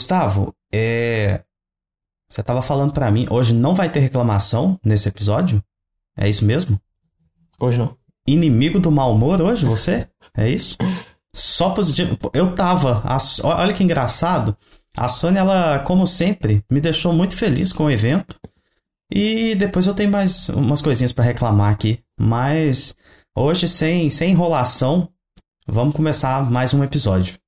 Gustavo, é... você tava falando para mim, hoje não vai ter reclamação nesse episódio? É isso mesmo? Hoje não. Inimigo do mau humor hoje, você? É isso? Só positivo. Eu tava. A... Olha que engraçado. A Sony, ela, como sempre, me deixou muito feliz com o evento. E depois eu tenho mais umas coisinhas para reclamar aqui. Mas hoje, sem, sem enrolação, vamos começar mais um episódio.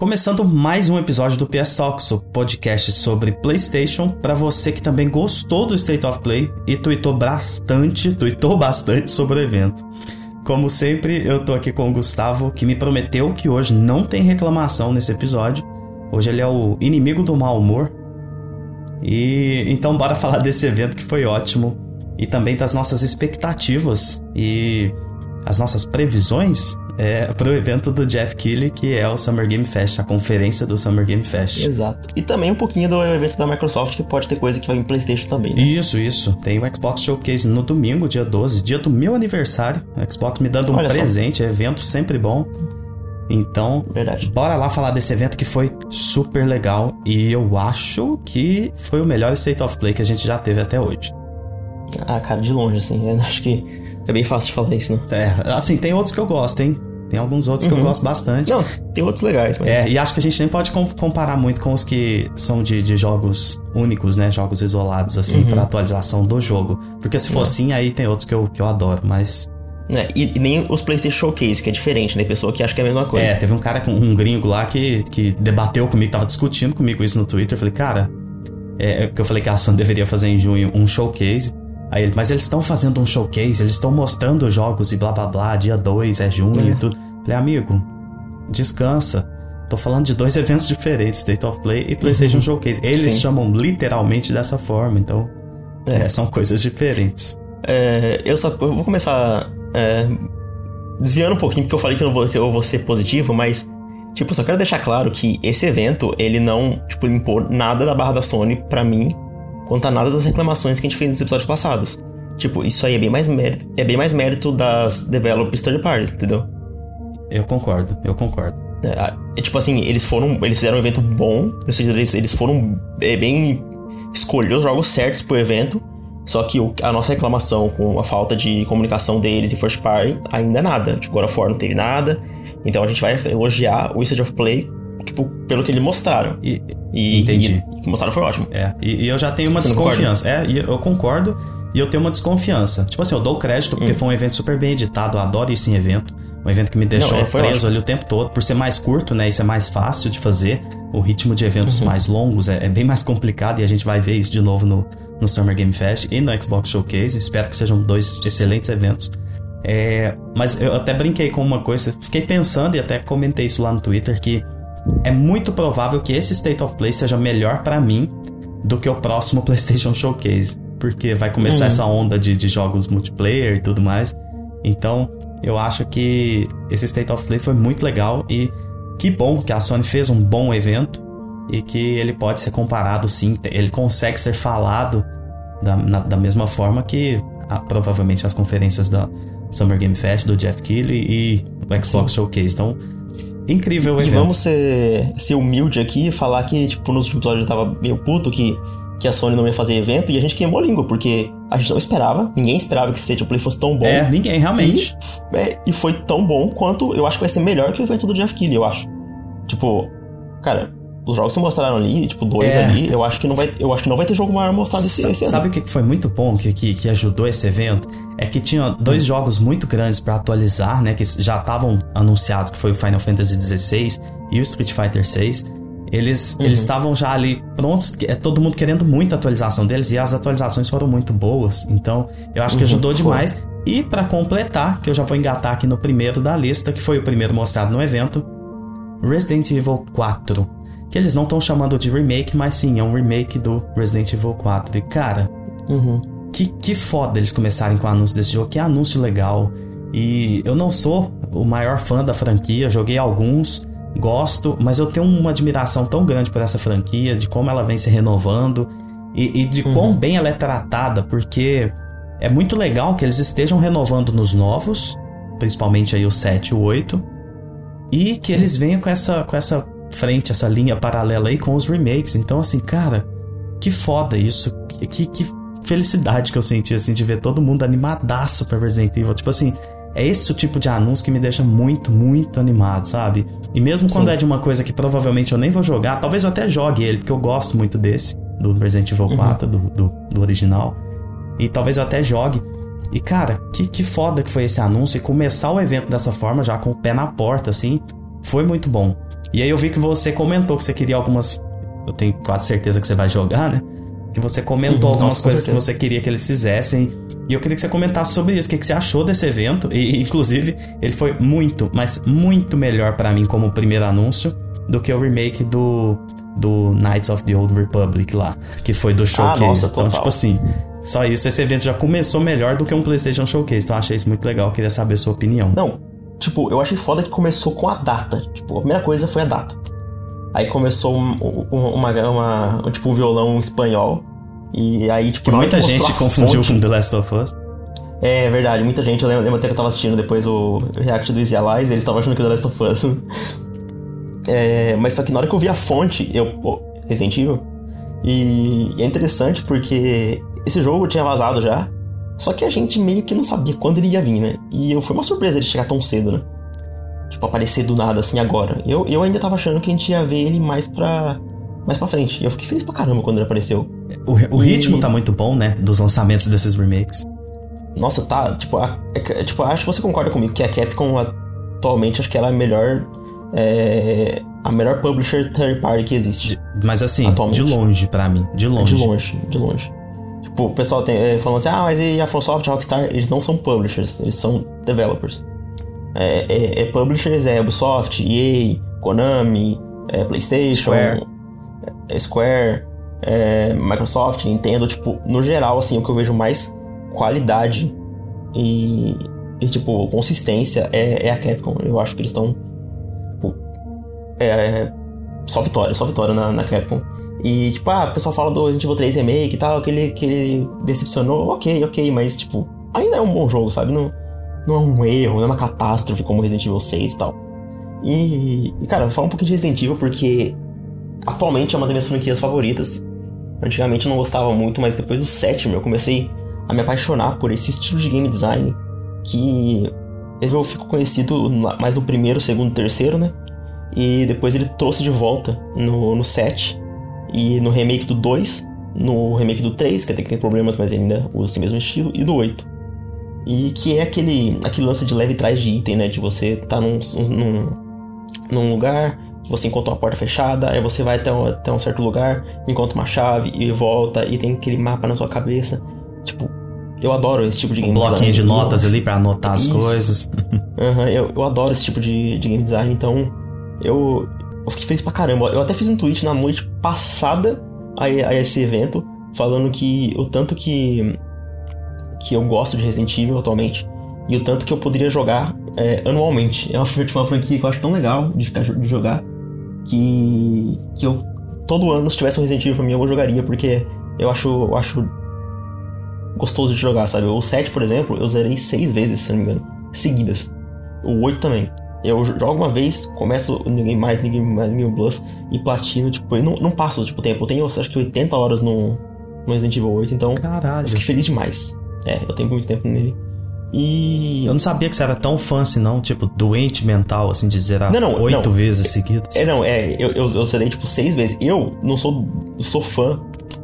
Começando mais um episódio do PS Talks, o podcast sobre PlayStation, para você que também gostou do State of Play e tweetou bastante, tweetou bastante sobre o evento. Como sempre, eu tô aqui com o Gustavo, que me prometeu que hoje não tem reclamação nesse episódio. Hoje ele é o inimigo do mau humor. E então bora falar desse evento que foi ótimo e também das nossas expectativas e as nossas previsões é, pro evento do Jeff Keighley, que é o Summer Game Fest, a conferência do Summer Game Fest. Exato. E também um pouquinho do evento da Microsoft, que pode ter coisa que vai em PlayStation também. Né? Isso, isso. Tem o Xbox Showcase no domingo, dia 12, dia do meu aniversário. O Xbox me dando um Olha presente, só. evento sempre bom. Então, Verdade. bora lá falar desse evento que foi super legal e eu acho que foi o melhor State of Play que a gente já teve até hoje. Ah, cara, de longe, assim. Eu acho que é bem fácil de falar isso, né? É, assim, tem outros que eu gosto, hein? Tem alguns outros uhum. que eu uhum. gosto bastante. Não, tem outros legais, mas. É, e acho que a gente nem pode comparar muito com os que são de, de jogos únicos, né? Jogos isolados, assim, uhum. pra atualização do jogo. Porque se for assim, aí tem outros que eu, que eu adoro, mas. É, e, e, nem os PlayStation Showcase, que é diferente, né? Pessoa que acha que é a mesma coisa. É, teve um cara, um gringo lá que, que debateu comigo, tava discutindo comigo isso no Twitter. Eu falei, cara, é, é porque eu falei que a Sony deveria fazer em junho um showcase. Aí ele, mas eles estão fazendo um showcase, eles estão mostrando jogos e blá blá blá, dia 2 é junho é. e tudo. Falei, amigo, descansa. Tô falando de dois eventos diferentes, State of Play e PlayStation uhum. Showcase. Eles Sim. chamam literalmente dessa forma, então é. É, são coisas diferentes. É, eu só eu vou começar é, desviando um pouquinho porque eu falei que eu, vou, que eu vou ser positivo, mas tipo, só quero deixar claro que esse evento ele não tipo limpou nada da barra da Sony para mim quanto a nada das reclamações que a gente fez nos episódios passados. Tipo, isso aí é bem mais mérito, é bem mais mérito das developers third parties, entendeu? Eu concordo, eu concordo. É, é, tipo assim, eles foram. Eles fizeram um evento bom, ou seja, eles, eles foram é, bem. escolher os jogos certos pro evento. Só que o, a nossa reclamação com a falta de comunicação deles e first party ainda é nada. Tipo, God of War não teve nada. Então a gente vai elogiar o State of Play, tipo, pelo que eles mostraram. E, e entendi. E, o que mostraram foi ótimo. É, e, e eu já tenho uma Você desconfiança. É, e eu concordo. E eu tenho uma desconfiança. Tipo assim, eu dou crédito porque hum. foi um evento super bem editado, eu adoro isso em evento. Um evento que me deixou Não, é, preso ótimo. ali o tempo todo, por ser mais curto, né? Isso é mais fácil de fazer. O ritmo de eventos uhum. mais longos é, é, bem mais complicado e a gente vai ver isso de novo no, no Summer Game Fest e no Xbox Showcase. Espero que sejam dois excelentes eventos. É, mas eu até brinquei com uma coisa, fiquei pensando e até comentei isso lá no Twitter que é muito provável que esse State of Play seja melhor para mim do que o próximo PlayStation Showcase, porque vai começar uhum. essa onda de, de jogos multiplayer e tudo mais. Então, eu acho que esse State of Play foi muito legal e que bom que a Sony fez um bom evento e que ele pode ser comparado sim, ele consegue ser falado da, na, da mesma forma que a, provavelmente as conferências da Summer Game Fest, do Jeff Keighley e o Xbox sim. Showcase. Então, incrível o evento. E vamos ser, ser humilde aqui e falar que, tipo, nos últimos episódios eu tava meio puto que que a Sony não ia fazer evento e a gente queimou a língua, porque a gente não esperava, ninguém esperava que esse State of Play fosse tão bom. É, ninguém, realmente. E, é, e foi tão bom quanto eu acho que vai ser melhor que o evento do Jeff Keighley, eu acho. Tipo, cara, os jogos que mostraram ali, tipo, dois é. ali, eu acho que não vai, eu acho que não vai ter jogo maior mostrado esse, esse ano. Sabe o que foi muito bom que, que, que, ajudou esse evento? É que tinha dois jogos muito grandes para atualizar, né, que já estavam anunciados, que foi o Final Fantasy XVI e o Street Fighter VI. Eles uhum. eles estavam já ali prontos, é todo mundo querendo muita atualização deles e as atualizações foram muito boas. Então, eu acho que uhum, ajudou demais. Foi. E para completar, que eu já vou engatar aqui no primeiro da lista, que foi o primeiro mostrado no evento, Resident Evil 4. Que eles não estão chamando de remake, mas sim, é um remake do Resident Evil 4. E cara, uhum. que, que foda eles começarem com o anúncio desse jogo, que anúncio legal. E eu não sou o maior fã da franquia, joguei alguns, gosto, mas eu tenho uma admiração tão grande por essa franquia, de como ela vem se renovando e, e de uhum. quão bem ela é tratada, porque é muito legal que eles estejam renovando nos novos, principalmente aí o 7 e o 8, e que Sim. eles venham com essa, com essa frente, essa linha paralela aí com os remakes. Então, assim, cara, que foda isso. Que, que felicidade que eu senti, assim, de ver todo mundo animadaço pra Resident Evil. Tipo assim, é esse o tipo de anúncio que me deixa muito, muito animado, sabe? E mesmo quando Sim. é de uma coisa que provavelmente eu nem vou jogar, talvez eu até jogue ele, porque eu gosto muito desse, do Resident Evil 4, uhum. do, do, do, original. E talvez eu até jogue. E cara, que, que foda que foi esse anúncio e começar o evento dessa forma, já com o pé na porta, assim, foi muito bom. E aí eu vi que você comentou que você queria algumas. Eu tenho quase certeza que você vai jogar, né? Que você comentou uhum. algumas Nossa, coisas que você queria que eles fizessem. E eu queria que você comentasse sobre isso. O que, que você achou desse evento? E, inclusive, ele foi muito, mas muito melhor para mim como primeiro anúncio do que o remake do, do Knights of the Old Republic lá, que foi do ah, Showcase. Ah, nossa, então, tipo assim, só isso, esse evento já começou melhor do que um PlayStation Showcase. Então, eu achei isso muito legal. Queria saber a sua opinião. Não, tipo, eu achei foda que começou com a data. Tipo, a primeira coisa foi a data. Aí começou um, uma, uma, um, tipo, um violão espanhol. E aí, tipo, que muita gente confundiu fonte, com The Last of Us. É verdade, muita gente. Eu lembro, lembro até que eu tava assistindo depois o react do Easy Allies e eles estavam achando que era The Last of Us. é, mas só que na hora que eu vi a fonte, eu. Pô, Resident Evil. E é interessante porque esse jogo tinha vazado já. Só que a gente meio que não sabia quando ele ia vir, né? E eu, foi uma surpresa ele chegar tão cedo, né? Tipo, aparecer do nada assim agora. Eu, eu ainda tava achando que a gente ia ver ele mais pra mais pra frente. Eu fiquei feliz pra caramba quando ele apareceu. O, o e... ritmo tá muito bom, né? Dos lançamentos desses remakes. Nossa, tá. Tipo, a, é, tipo, acho que você concorda comigo que a Capcom atualmente acho que ela é a melhor. É, a melhor publisher third party que existe. Mas assim, atualmente. de longe para mim. De longe. De longe, de longe. Tipo, o pessoal tem, é, falando assim, ah, mas e a FromSoft, Rockstar, eles não são publishers, eles são developers. É, é, é publishers é Ubisoft, EA, Konami, é, PlayStation, Square. É, Square, é, Microsoft, Nintendo, tipo, no geral, assim, o que eu vejo mais qualidade e, e tipo, consistência é, é, a Capcom. Eu acho que eles estão, tipo, é, é, só vitória, só vitória na, na Capcom. E, tipo, ah, o pessoal fala do Resident Evil 3 Remake e tal, que ele, que ele decepcionou. Ok, ok, mas, tipo, ainda é um bom jogo, sabe? Não, não é um erro, não é uma catástrofe como Resident Evil 6 e tal. E, e cara, vou falar um pouquinho de Resident Evil porque atualmente é uma das minhas franquias favoritas. Antigamente eu não gostava muito, mas depois do sétimo eu comecei a me apaixonar por esse estilo de game design que eu fico conhecido mais no primeiro, segundo, terceiro, né? E depois ele trouxe de volta no, no 7 e no remake do 2, no remake do 3, que até que tem problemas, mas ainda usa esse mesmo estilo, e do 8. E que é aquele, aquele lance de leve trás de item, né? De você tá num, num, num lugar, você encontra uma porta fechada, aí você vai até um, até um certo lugar, encontra uma chave e volta e tem aquele mapa na sua cabeça. Tipo, eu adoro esse tipo de game um design. bloquinho de notas ali para anotar as Isso. coisas. uhum, eu, eu adoro esse tipo de, de game design, então eu, eu fiquei feliz pra caramba. Eu até fiz um tweet na noite passada a, a esse evento, falando que o tanto que, que eu gosto de Resident Evil atualmente e o tanto que eu poderia jogar é, anualmente. É uma, tipo, uma franquia que eu acho tão legal de, de jogar que, que eu todo ano, se tivesse um Resident Evil pra mim, eu jogaria, porque eu acho, eu acho gostoso de jogar, sabe? O 7, por exemplo, eu zerei seis vezes, se não me engano, seguidas. O 8 também. Eu jogo uma vez, começo ninguém mais, ninguém mais, ninguém plus e platino, tipo, eu não, não passo tipo tempo. Eu tenho acho que 80 horas no, no Resident Evil 8, então Caralho. eu fiquei feliz demais. É, eu tenho muito tempo nele. E. Eu não sabia que você era tão fã assim, não, tipo, doente mental, assim, de zerar oito vezes seguidas. É, não, é, eu, eu, eu zerei, tipo, seis vezes. Eu não sou, sou fã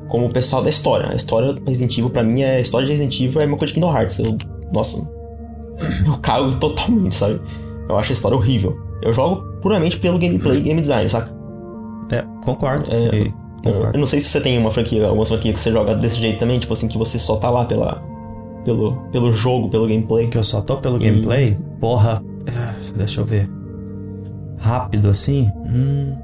como o pessoal da história. A história Resident Evil, pra mim, é a história de Resident Evil é uma coisa de Kingdom Hearts. Eu, nossa, eu cago totalmente, sabe? Eu acho a história horrível. Eu jogo puramente pelo gameplay e game design, saca? É, concordo. É, e, concordo. Eu não sei se você tem uma franquia, algumas franquias que você joga desse jeito também, tipo assim, que você só tá lá pela pelo, pelo jogo, pelo gameplay. Que eu só tô pelo e... gameplay? Porra. Ah, deixa eu ver. Rápido assim? Hum.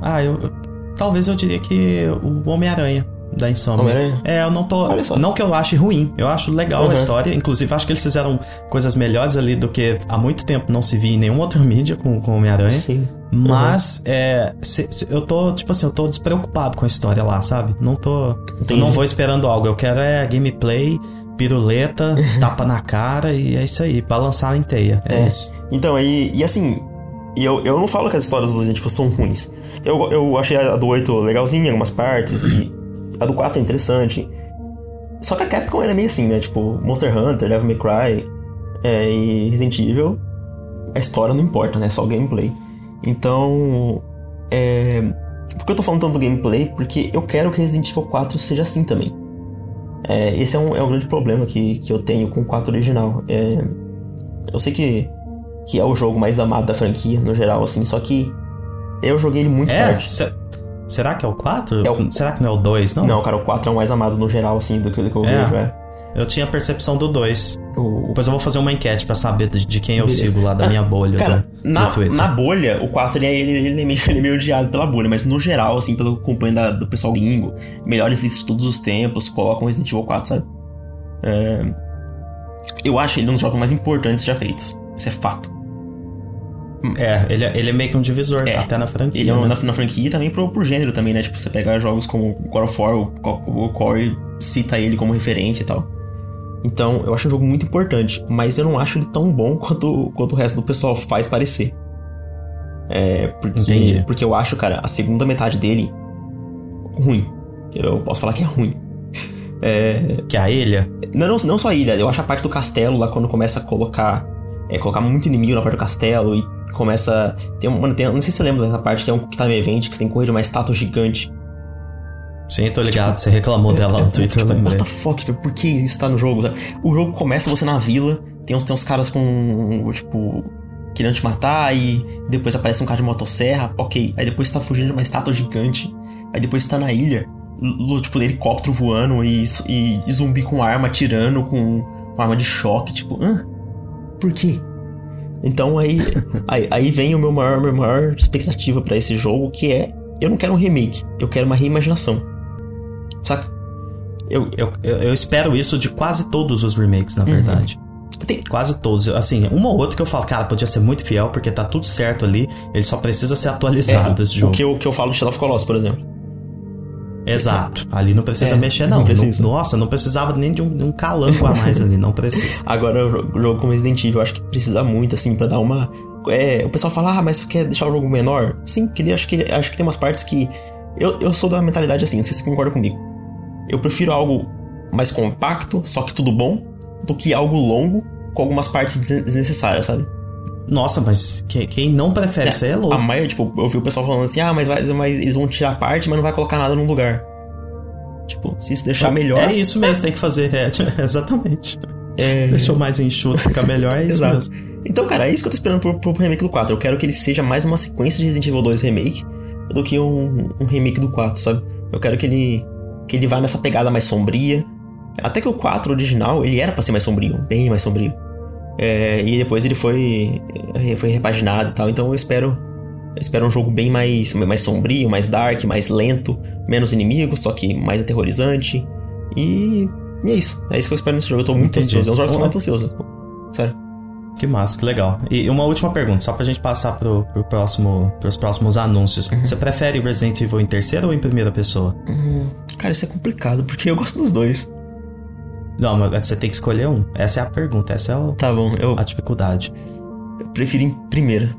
Ah, eu, eu. Talvez eu diria que o Homem-Aranha. Da Insomnia. É, eu não tô. Não que eu ache ruim, eu acho legal uhum. a história. Inclusive, acho que eles fizeram coisas melhores ali do que há muito tempo não se via em nenhuma outra mídia com, com Homem-Aranha. Sim. Mas, uhum. é, se, se, eu tô, tipo assim, eu tô despreocupado com a história lá, sabe? Não tô. Não vou esperando algo. Eu quero é gameplay, piruleta, tapa na cara e é isso aí, balançar em teia. É, é. Então, e, e assim, e eu, eu não falo que as histórias do Resident Evil são ruins. Eu, eu achei a do 8 legalzinha em algumas partes, e a do 4 é interessante. Só que a Capcom era meio assim, né? Tipo, Monster Hunter, Devil May Cry é, e Resident Evil, a história não importa, né? Só o gameplay. Então, é... Por que eu tô falando tanto do gameplay? Porque eu quero que Resident Evil 4 seja assim também. É, esse é um, é um grande problema que, que eu tenho com o 4 original. É, eu sei que, que é o jogo mais amado da franquia, no geral, assim, só que eu joguei ele muito é, tarde. Será que é o 4? É o... Será que não é o 2, não? Não, cara, o 4 é o mais amado no geral, assim, do que, do que eu é. vejo, é. Eu tinha a percepção do 2. O... Depois eu vou fazer uma enquete para saber de, quem eu Beleza. sigo lá da minha bolha. Cara, do, na, do na bolha, o 4 ele, é, ele, ele, é meio, ele é meio odiado pela bolha, mas no geral, assim, pelo acompanho da, do pessoal gringo, melhores listas de todos os tempos, colocam Resident Evil 4, sabe? É... Eu acho ele um dos jogos mais importantes já feitos. Isso é fato. É, ele, é, ele é meio que um divisor, é, até na franquia. Ele é né? na, na, franquia e também pro, pro gênero também, né? Tipo, você pegar jogos como God of War, o, o Corey cita ele como referente e tal. Então, eu acho um jogo muito importante, mas eu não acho ele tão bom quanto, quanto o resto do pessoal faz parecer. É, porque, porque eu acho, cara, a segunda metade dele ruim. Eu posso falar que é ruim. É... Que é a ilha? Não, não, não só a ilha, eu acho a parte do castelo lá quando começa a colocar. É, colocar muito inimigo na parte do castelo e começa. Tem, mano, tem, não sei se você lembra dessa parte que é um que tá no evento, que você tem que correr de uma estátua gigante. Sim, tô ligado. Tipo, você reclamou é, dela no Twitter, tipo, What the fuck, por que isso tá no jogo? O jogo começa você na vila, tem uns, tem uns caras com, tipo, querendo te matar, e depois aparece um cara de motosserra, ok. Aí depois você tá fugindo de uma estátua gigante, aí depois você tá na ilha, tipo, helicóptero voando e, e, e zumbi com arma atirando com, com arma de choque, tipo, hã? Por quê? Então aí, aí, aí, vem o meu maior, minha maior expectativa para esse jogo, que é eu não quero um remake, eu quero uma reimaginação. Saca? Eu, eu, eu espero isso de quase todos os remakes, na uhum. verdade. Tem... Quase todos. Assim, uma ou outra que eu falo, cara, podia ser muito fiel, porque tá tudo certo ali, ele só precisa ser atualizado é, esse jogo. O que eu, que eu falo de Shadow of Colossus, por exemplo. Exato. Ali não precisa é, mexer, não. não precisa. nossa, não precisava nem de um, de um calango a mais ali, não precisa. Agora, o jogo como Resident Evil, eu acho que precisa muito, assim, para dar uma. É, o pessoal fala, ah, mas você quer deixar o jogo menor? Sim, queria, acho que, acho que tem umas partes que. Eu, eu sou da mentalidade assim, não sei se você concorda comigo. Eu prefiro algo mais compacto, só que tudo bom, do que algo longo com algumas partes desnecessárias, sabe? Nossa, mas quem não prefere é, isso aí é louco. A maioria, tipo, eu vi o pessoal falando assim, ah, mas, vai, mas eles vão tirar parte, mas não vai colocar nada num lugar. Tipo, se isso deixar é, melhor. É isso mesmo, tem que fazer, é, exatamente. É... Deixou mais enxuto, ficar melhor, é isso Exato. mesmo. Então, cara, é isso que eu tô esperando pro, pro remake do 4. Eu quero que ele seja mais uma sequência de Resident Evil 2 Remake do que um, um remake do 4, sabe? Eu quero que ele que ele vai nessa pegada mais sombria. Até que o 4 original, ele era para ser mais sombrio, bem mais sombrio. É, e depois ele foi é, foi repaginado e tal, então eu espero eu espero um jogo bem mais mais sombrio, mais dark, mais lento, menos inimigos, só que mais aterrorizante. E, e é isso. É isso que eu espero nesse jogo. Eu tô muito Entendi. ansioso. É um jogo que eu muito ansioso. Sério. Que massa, que legal. E uma última pergunta, só pra gente passar pro, pro próximo, pros próximos anúncios. Uhum. Você prefere Resident Evil em terceira ou em primeira pessoa? Uhum. Cara, isso é complicado, porque eu gosto dos dois. Não, mas você tem que escolher um. Essa é a pergunta, essa é o, tá bom, eu... a dificuldade. Eu prefiro em primeira.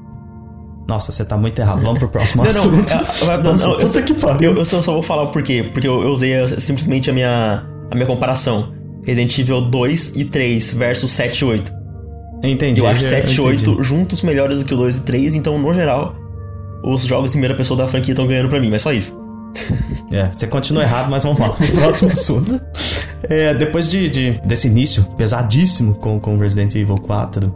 Nossa, você tá muito errado. Vamos pro próximo não, assunto. Não, não, não, não eu, só, eu, eu só, só, vou falar o porquê. Porque eu, eu usei simplesmente a minha, a minha comparação. Resident Evil 2 e 3 versus 7 e 8. Entendi. Eu acho 7 e 8 juntos melhores do que o 2 e 3, então, no geral, os jogos em primeira pessoa da franquia estão ganhando pra mim, mas só isso. É, você continua errado, mas vamos lá. Próximo assunto. É, depois de, de, desse início pesadíssimo com, com Resident Evil 4,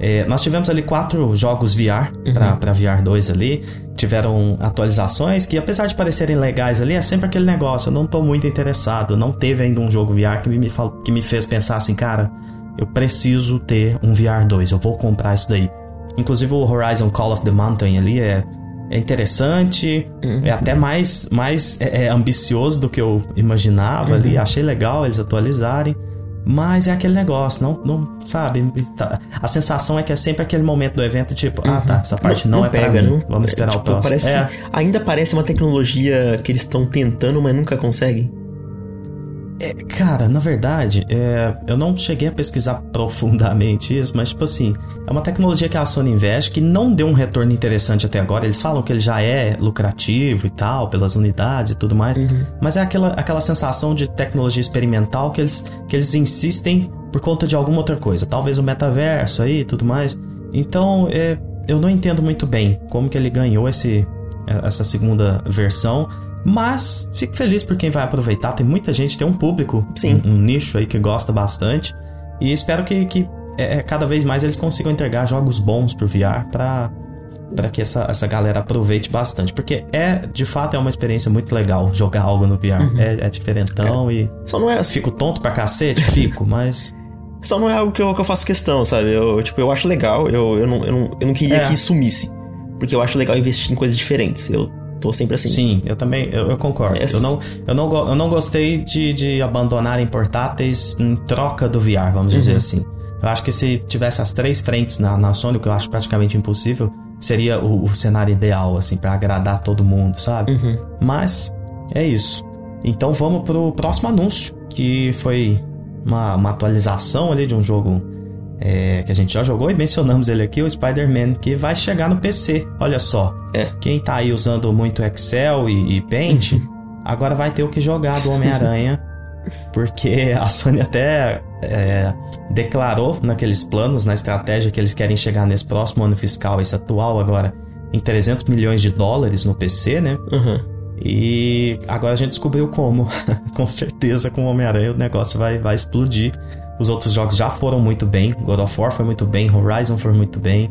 é, nós tivemos ali quatro jogos VR uhum. pra, pra VR 2 ali. Tiveram atualizações que, apesar de parecerem legais ali, é sempre aquele negócio. Eu não tô muito interessado. Não teve ainda um jogo VR que me, que me fez pensar assim, cara eu preciso ter um VR 2, eu vou comprar isso daí. Inclusive o Horizon Call of the Mountain ali é, é interessante, uhum. é até mais, mais é, é ambicioso do que eu imaginava uhum. ali. Achei legal eles atualizarem. Mas é aquele negócio, não, não sabe? Tá, a sensação é que é sempre aquele momento do evento, tipo, uhum. ah tá, essa parte não, não, não é pega, pra mim. Não. Vamos esperar é, tipo, o próximo. Parece, é. Ainda parece uma tecnologia que eles estão tentando, mas nunca conseguem. É, cara, na verdade, é, eu não cheguei a pesquisar profundamente isso, mas tipo assim, é uma tecnologia que a Sony investe que não deu um retorno interessante até agora. Eles falam que ele já é lucrativo e tal, pelas unidades e tudo mais, uhum. mas é aquela, aquela sensação de tecnologia experimental que eles, que eles insistem por conta de alguma outra coisa, talvez o metaverso aí e tudo mais. Então, é, eu não entendo muito bem como que ele ganhou esse, essa segunda versão. Mas fico feliz por quem vai aproveitar. Tem muita gente, tem um público, Sim. Um, um nicho aí que gosta bastante. E espero que, que é, é cada vez mais eles consigam entregar jogos bons pro VR para para que essa, essa galera aproveite bastante. Porque é, de fato, é uma experiência muito legal jogar algo no VR. Uhum. É, é diferentão é, e. Só não é assim. Fico tonto pra cacete? Fico, mas. Só não é algo que eu, que eu faço questão, sabe? Eu, tipo, eu acho legal, eu, eu, não, eu, não, eu não queria é. que sumisse. Porque eu acho legal investir em coisas diferentes. Eu tô sempre assim. Sim, eu também, eu, eu concordo. Eu, não, eu, não, eu não gostei de, de abandonarem portáteis em troca do VR, vamos uhum. dizer assim. Eu acho que se tivesse as três frentes na, na Sony, o que eu acho praticamente impossível, seria o, o cenário ideal, assim, para agradar todo mundo, sabe? Uhum. Mas é isso. Então vamos pro próximo anúncio, que foi uma, uma atualização ali de um jogo é, que a gente já jogou e mencionamos ele aqui, o Spider-Man, que vai chegar no PC. Olha só. É. Quem tá aí usando muito Excel e, e Paint, agora vai ter o que jogar do Homem-Aranha. porque a Sony até é, declarou naqueles planos, na estratégia que eles querem chegar nesse próximo ano fiscal, esse atual agora, em 300 milhões de dólares no PC, né? Uhum. E agora a gente descobriu como. com certeza, com o Homem-Aranha o negócio vai, vai explodir. Os outros jogos já foram muito bem. God of War foi muito bem, Horizon foi muito bem.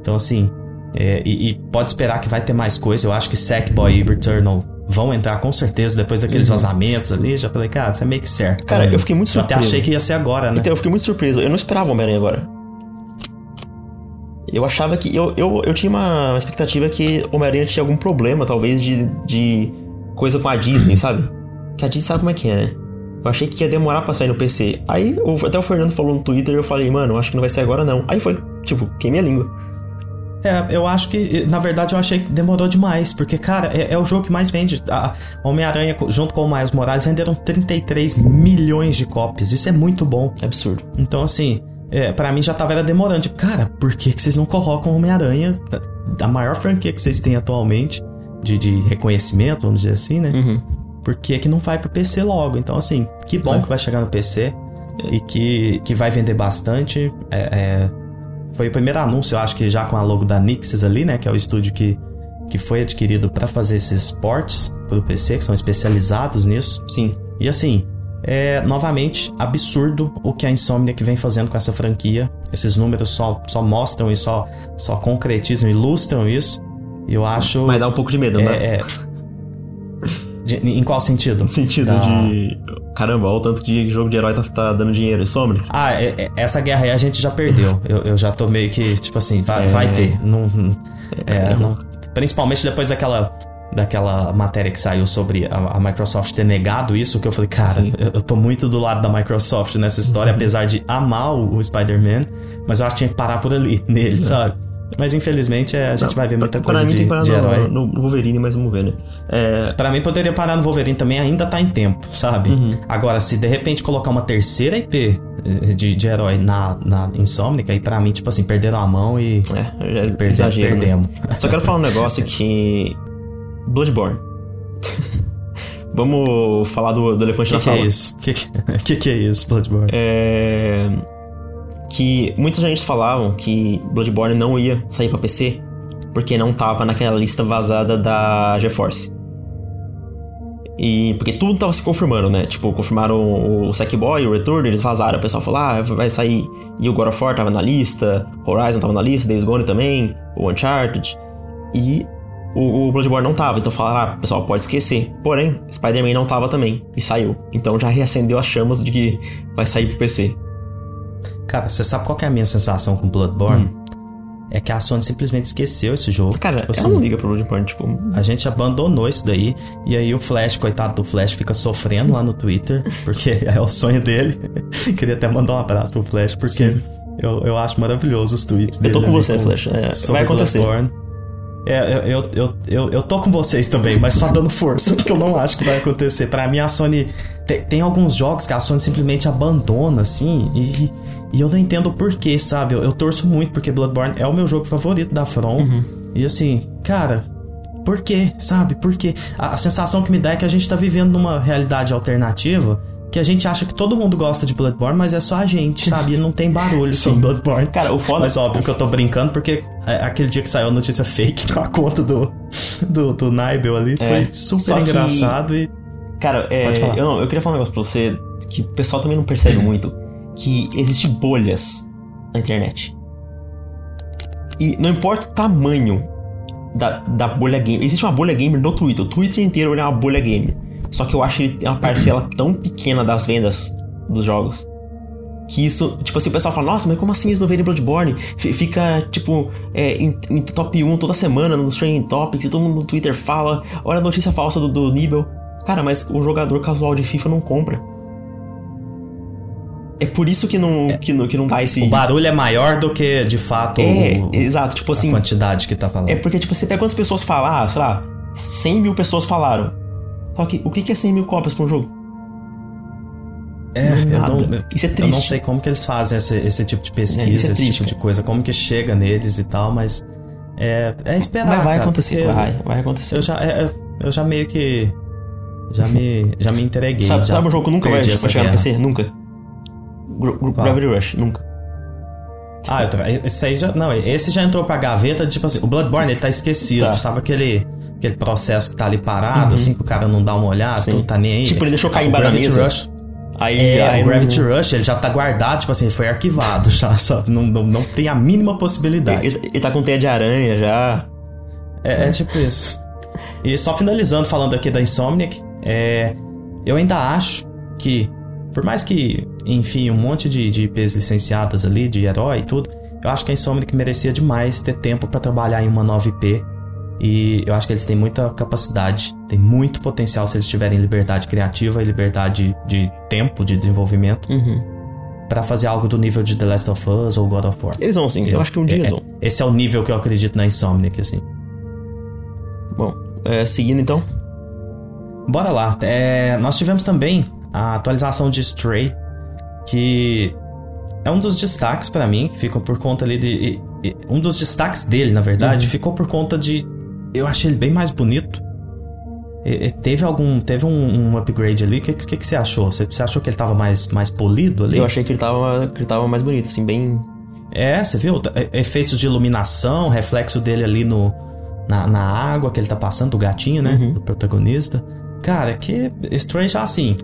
Então, assim, é, e, e, pode esperar que vai ter mais coisa. Eu acho que Sackboy e Returnal vão entrar com certeza depois daqueles uhum. vazamentos ali. Já falei, cara, isso é meio que certo. Cara, eu fiquei muito surpreso. Eu até achei que ia ser agora, né? Então, eu fiquei muito surpreso. Eu não esperava o Homem-Aranha agora. Eu achava que. Eu, eu, eu tinha uma, expectativa que o Homem-Aranha tinha algum problema, talvez, de, de coisa com a Disney, sabe? Que a Disney sabe como é que é, né? Eu achei que ia demorar pra sair no PC. Aí até o Fernando falou no Twitter e eu falei, mano, acho que não vai ser agora não. Aí foi, tipo, queimei a língua. É, eu acho que, na verdade, eu achei que demorou demais, porque, cara, é, é o jogo que mais vende. A Homem-Aranha, junto com o Miles Morales, venderam 33 milhões de cópias. Isso é muito bom. É absurdo. Então, assim, é, para mim já tava era demorando. Tipo, cara, por que, que vocês não colocam Homem-Aranha, da maior franquia que vocês têm atualmente, de, de reconhecimento, vamos dizer assim, né? Uhum por que, que não vai pro PC logo? Então, assim, que bom é. que vai chegar no PC é. e que, que vai vender bastante. É, é, foi o primeiro anúncio, eu acho que já com a logo da Nixis ali, né? Que é o estúdio que, que foi adquirido para fazer esses ports pro PC, que são especializados nisso. Sim. E assim, é novamente absurdo o que a Insomniac vem fazendo com essa franquia. Esses números só, só mostram e só, só concretizam, ilustram isso. Eu acho. Mas dá um pouco de medo, é, né? É, de, em qual sentido? No sentido da... de. Caramba, olha o tanto que jogo de herói tá, tá dando dinheiro. Some. Ah, é, é, essa guerra aí a gente já perdeu. eu, eu já tô meio que, tipo assim, vai, é... vai ter. Não, é, não, principalmente depois daquela daquela matéria que saiu sobre a, a, Microsoft ter negado isso, que eu falei, cara, eu, eu, tô muito do lado da Microsoft nessa história, apesar de amar o, o Spider-Man, mas eu acho que tinha que parar por ali, nele, sabe? Mas infelizmente é, a gente não, vai ver muita coisa mim, de, tem que parar de herói. No, no, Wolverine, mas vamos ver, né? É... Pra mim poderia parar no Wolverine também, ainda tá em tempo, sabe? Uhum. Agora, se de repente colocar uma terceira IP eh, de, de herói na, na Insomnica, aí pra mim, tipo assim, perderam a mão e, é, já perder, exagero, né? perdemos. Né? Só quero falar um negócio que... Bloodborne. Vamos falar do, do elefante que na que sala. É isso? O que, que, que é isso, Bloodborne? É que muita gente falavam que Bloodborne não ia sair para PC porque não tava naquela lista vazada da GeForce. E porque tudo tava se confirmando, né? Tipo, confirmaram o Sackboy, o Return, eles vazaram. O pessoal falou, ah, vai sair. E o God of War tava na lista, Horizon tava na lista, Days Gone também, o Uncharted. E o, o Bloodborne não tava, então falaram, ah, pessoal, pode esquecer. Porém, Spider-Man não tava também, e saiu. Então já reacendeu as chamas de que vai sair pro PC. Cara, você sabe qual é a minha sensação com Bloodborne? Hum. é que a Sony simplesmente esqueceu esse jogo. Cara, tipo, ela assim, não liga pro Bloodborne, tipo. A gente abandonou isso daí. E aí o Flash, coitado do Flash, fica sofrendo lá no Twitter, porque é o sonho dele. Queria até mandar um abraço pro Flash, porque eu, eu acho maravilhoso os tweets dele. Eu tô com você, com, Flash. É, vai acontecer. Bloodborne. É, eu, eu, eu, eu tô com vocês também, mas só dando força, porque eu não acho que vai acontecer. Para mim, a Sony. Tem, tem, alguns jogos que a Sony simplesmente abandona, assim, e, e eu não entendo o porquê, sabe? Eu, eu, torço muito, porque Bloodborne é o meu jogo favorito da From. Uhum. E assim, cara, por quê, sabe? Por quê? A, a sensação que me dá é que a gente tá vivendo numa realidade alternativa que a gente acha que todo mundo gosta de Bloodborne, mas é só a gente, sabe? E não tem barulho sobre Bloodborne. Cara, o foda... Mas óbvio que eu tô brincando, porque é, aquele dia que saiu a notícia fake com a conta do, do, do Nibel ali, é, foi super engraçado que... e... Cara, é, eu, não, eu queria falar um negócio pra você que o pessoal também não percebe uhum. muito, que existem bolhas na internet. E não importa o tamanho da, da bolha gamer. Existe uma bolha gamer no Twitter. O Twitter inteiro é uma bolha gamer. Só que eu acho que ele tem uma parcela tão pequena das vendas dos jogos. Que isso, tipo assim, o pessoal fala, nossa, mas como assim eles não vendem Bloodborne? Fica, tipo, é, em, em, top 1 toda semana nos Trending Topics e todo mundo no Twitter fala, olha a notícia falsa do, do Nibel. Cara, mas o jogador casual de FIFA não compra. É por isso que não, é. que não, que não dá esse. O barulho é maior do que, de fato, é, o, exato, tipo assim. A quantidade que tá falando. É porque, tipo, você pega quantas pessoas falar, ah, sei lá, 100 mil pessoas falaram. Só que o que é 100 mil cópias pra um jogo? É, não é. Eu não, isso é triste. Eu não sei como que eles fazem esse, esse tipo de pesquisa, é, é esse triste, tipo de coisa, como que chega neles e tal, mas é, é esperar. Mas vai cara, acontecer, vai, vai acontecer. Eu já, é, eu já meio que. Já me, já me entreguei. Sabe, sabe um jogo que nunca vai, vai chegar no PC? Nunca. Gravity Rush, nunca. Ah, tô, esse aí já. Não, esse já entrou pra gaveta, tipo assim, o Bloodborne ele tá esquecido. Tá. Sabe aquele aquele processo que tá ali parado, uhum. assim, que o cara não dá uma olhada, não tá nem aí. Tipo, ele deixou cair embaixo da mesa. Rush, aí, é, aí o Gravity não... Rush, ele já tá guardado, tipo assim, foi arquivado já, sabe? Não, não, não tem a mínima possibilidade. Ele, ele tá com teia de aranha já. É, é, tipo isso. E só finalizando, falando aqui da Insomniac, é, eu ainda acho que, por mais que, enfim, um monte de, de IPs licenciadas ali, de herói e tudo, eu acho que a Insomniac merecia demais ter tempo para trabalhar em uma nova IP e eu acho que eles têm muita capacidade, tem muito potencial se eles tiverem liberdade criativa e liberdade de tempo de desenvolvimento. Uhum. para fazer algo do nível de The Last of Us ou God of War. Eles vão sim, eu, eu acho que um dia é, eles vão. Esse é o nível que eu acredito na Insomniac, assim. Bom, é, seguindo então. Bora lá. É, nós tivemos também a atualização de Stray, que é um dos destaques para mim, que ficam por conta ali de. Um dos destaques dele, na verdade, uhum. ficou por conta de eu achei ele bem mais bonito. E, e teve algum. Teve um, um upgrade ali. O que, que, que, você achou? Você, você, achou que ele tava mais, mais polido ali? Eu achei que ele tava, que ele tava mais bonito, assim, bem. É, você viu? É, efeitos de iluminação, reflexo dele ali no, na, na água que ele tá passando, do gatinho, né? Uhum. Do protagonista. Cara, que Strange assim.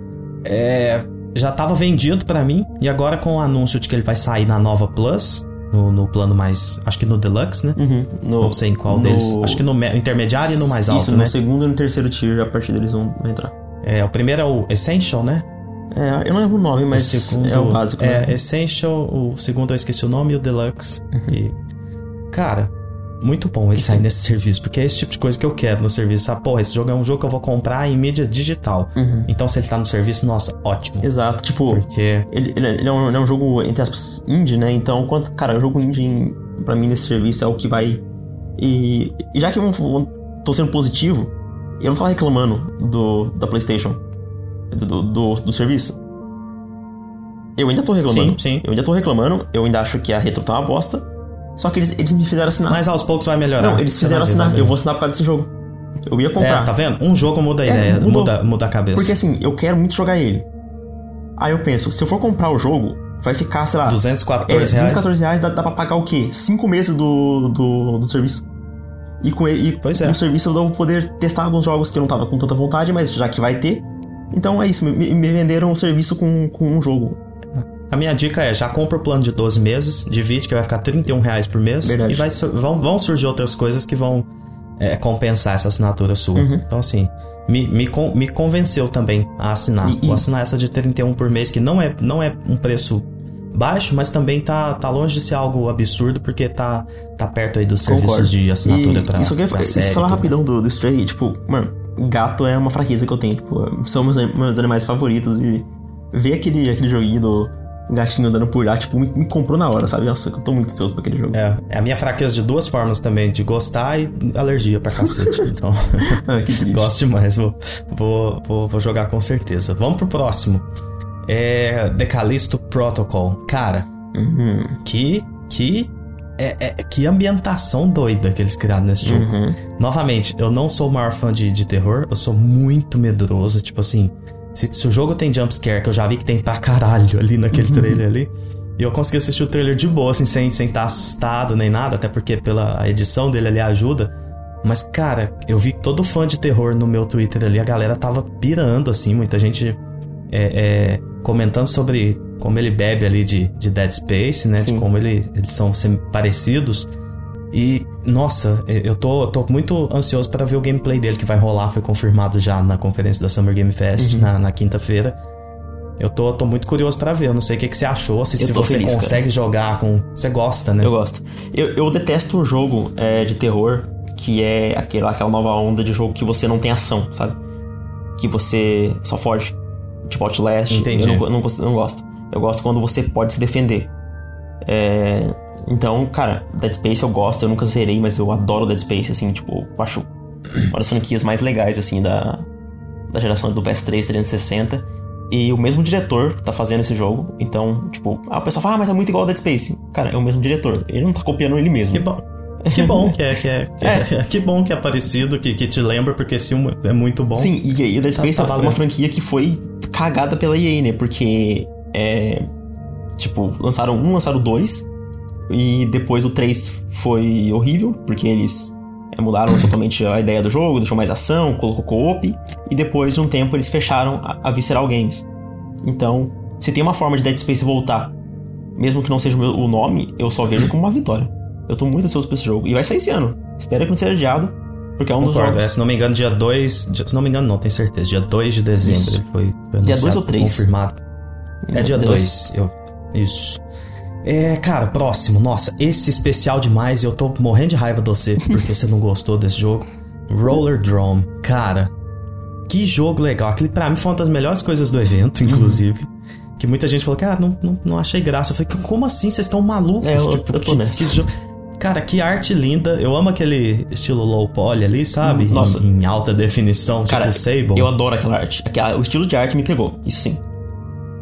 É, já tava vendido para mim. E agora com o anúncio de que ele vai sair na nova Plus no, no, plano mais. Acho que no Deluxe, né? Uhum, no, não sei em qual no, deles. Acho que no intermediário e no mais alto. Isso, né? no segundo e no terceiro tier, a partir deles vão entrar. É, o primeiro é o Essential, né? É, eu não lembro o nome, mas o segundo, é o básico. É, né? Essential, o segundo eu esqueci o nome e o Deluxe. Uhum. E. Cara, muito bom ele sair nesse serviço, porque é esse tipo de coisa que eu quero no serviço. Ah, porra, esse jogo é um jogo que eu vou comprar em mídia digital. Uhum. Então, se ele tá no serviço, nossa, ótimo. Exato, tipo, porque... ele, ele, é um, ele é um jogo, entre aspas, indie, né? Então, quanto, cara, o jogo indie, pra mim, nesse serviço é o que vai. E, e já que eu tô sendo positivo, eu não tava reclamando do, da PlayStation, do, do, do serviço. Eu ainda tô reclamando. Sim, sim. Eu ainda tô reclamando. Eu ainda acho que a retro tá uma bosta. Só que eles, eles me fizeram assinar. Mas aos poucos vai melhorar. Não, eles fizeram assinar. Eu vou assinar por causa desse jogo. Eu ia comprar. É, tá vendo? Um jogo muda a é, ideia, muda, muda a cabeça. Porque assim, eu quero muito jogar ele. Aí eu penso, se eu for comprar o jogo, vai ficar, sei lá. 214 é, reais. 214 reais dá, dá pra pagar o quê? 5 meses do, do, do serviço. E com ele, e pois é. no serviço eu vou poder testar alguns jogos que eu não tava com tanta vontade, mas já que vai ter. Então é isso, me, me venderam um serviço com, com um jogo. A minha dica é, já compra o plano de 12 meses, divide que vai ficar 31 reais por mês. Verdade. E vai, vão, vão surgir outras coisas que vão é, compensar essa assinatura sua. Uhum. Então, assim, me, me, me convenceu também a assinar. E, Vou assinar essa de 31 por mês, que não é, não é um preço baixo, mas também tá, tá longe de ser algo absurdo, porque tá, tá perto aí dos serviços Concordo. de assinatura e pra, isso pra série. falar rapidão do, do Stray, tipo, mano, gato é uma fraqueza que eu tenho. Tipo, são meus, meus animais favoritos e ver aquele, aquele joguinho do gatinho andando por lá, tipo, me, me, comprou na hora, sabe? Nossa, eu tô muito ansioso pra aquele jogo. É, é a minha fraqueza de duas formas também, de gostar e alergia pra cacete. então, ah, que triste. gosto demais, vou, vou, vou, vou, jogar com certeza. Vamos pro próximo. É Decalisto Protocol. Cara, uhum. que, que é, é, que ambientação doida que eles criaram nesse jogo. Uhum. Novamente, eu não sou o maior fã de, de terror, eu sou muito medroso. Tipo assim, se, se o jogo tem jumpscare, que eu já vi que tem pra caralho ali naquele uhum. trailer ali, e eu consegui assistir o trailer de boa, assim, sem estar sem tá assustado nem nada, até porque pela edição dele ali ajuda. Mas, cara, eu vi todo fã de terror no meu Twitter ali, a galera tava pirando, assim, muita gente é, é, comentando sobre como ele bebe ali de, de Dead Space, né? Sim. De como ele, eles são parecidos. E, nossa, eu tô, tô muito ansioso para ver o gameplay dele que vai rolar, foi confirmado já na conferência da Summer Game Fest, uhum. na, na quinta-feira. Eu tô, tô muito curioso para ver. Eu não sei o que, que você achou, se, se você feliz, consegue cara. jogar com. Você gosta, né? Eu gosto. Eu, eu detesto o jogo é, de terror que é aquela, aquela nova onda de jogo que você não tem ação, sabe? Que você só foge. Tipo Outlast. Entendi. Eu não, não, não gosto. Eu gosto quando você pode se defender. É, então, cara, Dead Space eu gosto, eu nunca zerei, mas eu adoro Dead Space, assim, tipo, eu acho uma das franquias mais legais, assim, da, da geração do PS3 360. E o mesmo diretor tá fazendo esse jogo, então, tipo, a pessoa fala, ah, mas é muito igual ao Dead Space. Cara, é o mesmo diretor, ele não tá copiando ele mesmo. Que bom. Que bom que é, que é, que, é. é. que bom que é parecido, que, que te lembra, porque esse é muito bom. Sim, e, o Dead tá, Space tá, tá é uma franquia que foi cagada pela EA, né? Porque é. Tipo, lançaram um, lançaram dois. E depois o 3 foi horrível, porque eles mudaram totalmente a ideia do jogo, deixou mais ação, colocou co-op. E depois de um tempo eles fecharam a, Visceral Games. Então, se tem uma forma de Dead Space voltar, mesmo que não seja o nome, eu só vejo como uma vitória. Eu tô muito ansioso pra esse jogo. E vai sair esse ano. Espero que não seja adiado, porque é um Concordo, dos jogos. É, se não me engano, dia 2. Se não me engano, não, tenho certeza. Dia 2 de dezembro foi, foi Dia 2 ou 3? Confirmado. É dia 2. Isso. É, cara, próximo. Nossa, esse especial demais. Eu tô morrendo de raiva de você porque você não gostou desse jogo. Roller Drome. Cara, que jogo legal. Aquele pra mim foi uma das melhores coisas do evento, uhum. inclusive. Uhum. Que muita gente falou, cara, não, não, não achei graça. Eu falei, como assim? Vocês estão malucos? É, eu, tipo, eu tô que, nessa. Que, Cara, que arte linda. Eu amo aquele estilo low poly ali, sabe? Nossa. Em, em alta definição, tipo Cara, tipo Sable. Eu adoro aquela arte. O estilo de arte me pegou, isso sim.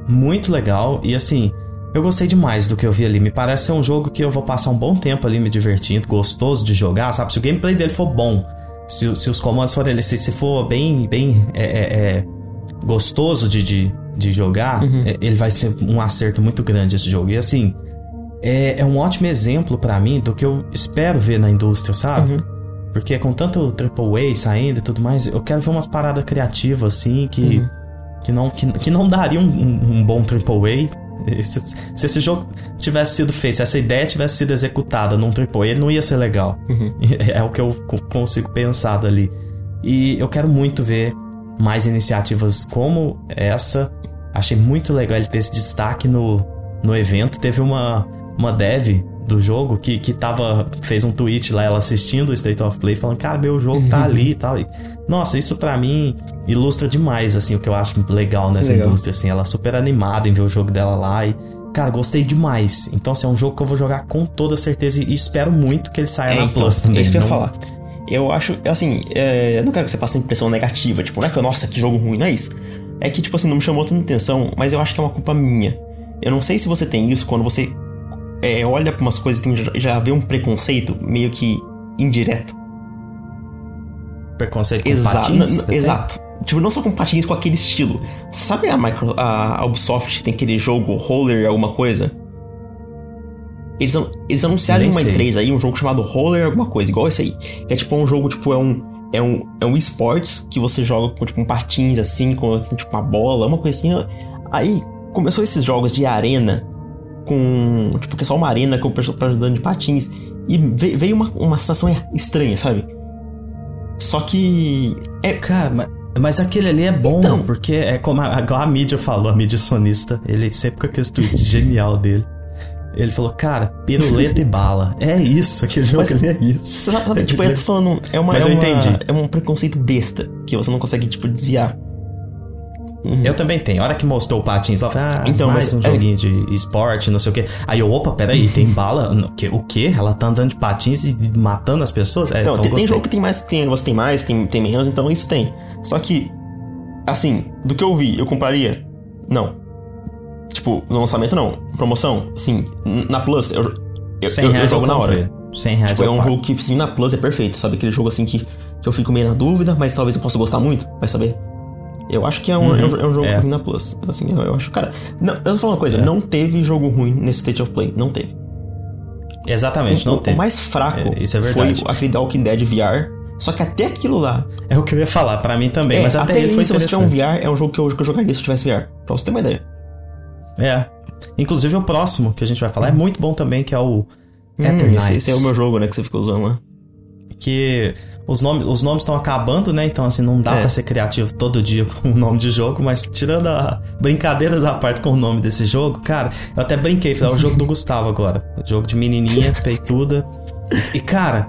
Muito legal. E assim, eu gostei demais do que eu vi ali. Me parece ser um jogo que eu vou passar um bom tempo ali me divertindo, gostoso de jogar, sabe? Se o gameplay dele for bom, se, se os comandos forem se, se for bem, bem é, é, é, gostoso de, de, de jogar, uhum. É, ele vai ser um acerto muito grande esse jogo. E assim, é, é um ótimo exemplo para mim do que eu espero ver na indústria, sabe? Uhum. Porque com tanto AAA saindo e tudo mais, eu quero ver umas paradas criativas assim que, uhum. que, não, que, que não daria um, um, um bom AAA. Se, se, esse jogo tivesse sido feito, se essa ideia tivesse sido executada num AAA, ele não ia ser legal. Uhum. É, é o que eu consigo pensar dali. E eu quero muito ver mais iniciativas como essa. Achei muito legal ele ter esse destaque no, no evento. Teve uma, uma dev do jogo que, que tava, fez um tweet lá, ela assistindo o State of Play, falando, cara, meu jogo tá ali e tal. E, nossa, isso para mim ilustra demais, assim, o que eu acho legal nessa legal. indústria, assim. Ela é super animada em ver o jogo dela lá e, cara, gostei demais. Então, assim, é um jogo que eu vou jogar com toda certeza e espero muito que ele saia é, na então, Plus também. É isso que eu ia falar. Eu acho, assim, é, eu não quero que você passe impressão negativa, tipo, não é que, nossa, que jogo ruim, não é isso. É que, tipo assim, não me chamou tanta atenção, mas eu acho que é uma culpa minha. Eu não sei se você tem isso quando você é, olha para umas coisas e tem, já vê um preconceito meio que indireto. Preconceito com patins? Exato. Tipo, não só com patins, com aquele estilo. Sabe a, Micro, a Ubisoft tem aquele jogo Roller alguma coisa? Eles, eles anunciaram em uma E3 aí um jogo chamado Roller alguma coisa, igual esse aí. Que é tipo um jogo, tipo, é um. É um, é um esportes que você joga com tipo um patins assim, com tipo uma bola, uma coisa assim. Aí começou esses jogos de arena com. Tipo, que é só uma arena com o pessoal ajudando de patins. E veio uma, uma sensação estranha, sabe? Só que. É. Cara, mas. Mas aquele ali é bom, então, porque é como a, a mídia falou, a mídia sonista. Ele sempre com aquele tweet genial dele. Ele falou, cara, piruleta e bala. É isso, aquele jogo Mas, ali é isso. Sabe, é, tipo, eu tô falando, é uma. Mas é eu uma, entendi. É um preconceito besta que você não consegue, tipo, desviar. Uhum. Eu também tenho. A hora que mostrou o Patins lá, eu falei, ah, então, mais um é... joguinho de esporte, não sei o quê. Aí eu, opa, peraí, tem bala? O quê? Ela tá andando de patins e matando as pessoas? É, então, então tem, tem, jogo que tem mais, tem, você tem mais, tem, tem menos, então isso tem. Só que, assim, do que eu vi, eu compraria? Não. Tipo, no lançamento não. Promoção? Sim. Na Plus, eu, eu, eu, eu jogo na hora. 100 reais tipo, é um jogo que, assim, na Plus é perfeito, sabe? Aquele jogo assim que, que eu fico meio na dúvida, mas talvez eu possa gostar muito, vai saber? Eu acho que é um, uhum. é um, é um jogo é. ruim na Plus. Assim, eu, eu acho, cara. Não, eu vou falar uma coisa, é. não teve jogo ruim nesse State of Play. Não teve. Exatamente, o, não o, teve. O mais fraco é, isso é verdade. foi aquele The Walking Dead VR. Só que até aquilo lá. É o que eu ia falar, para mim também. Mas até, até ele foi se você tiver um VR, é um jogo que eu, que eu jogaria se eu tivesse VR. Pra você ter uma ideia. É. Inclusive o próximo que a gente vai falar é hum. muito bom também, que é o hum. Esse, esse, é o meu jogo, né, que você ficou usando lá. Que os nomes os nomes estão acabando, né? Então, assim, não dá é. para ser criativo todo dia com o nome de jogo, mas tirando a brincadeiras à parte com o nome desse jogo, cara, eu até brinquei, falei, é o jogo do Gustavo agora. O jogo de menininha, peituda. E, cara,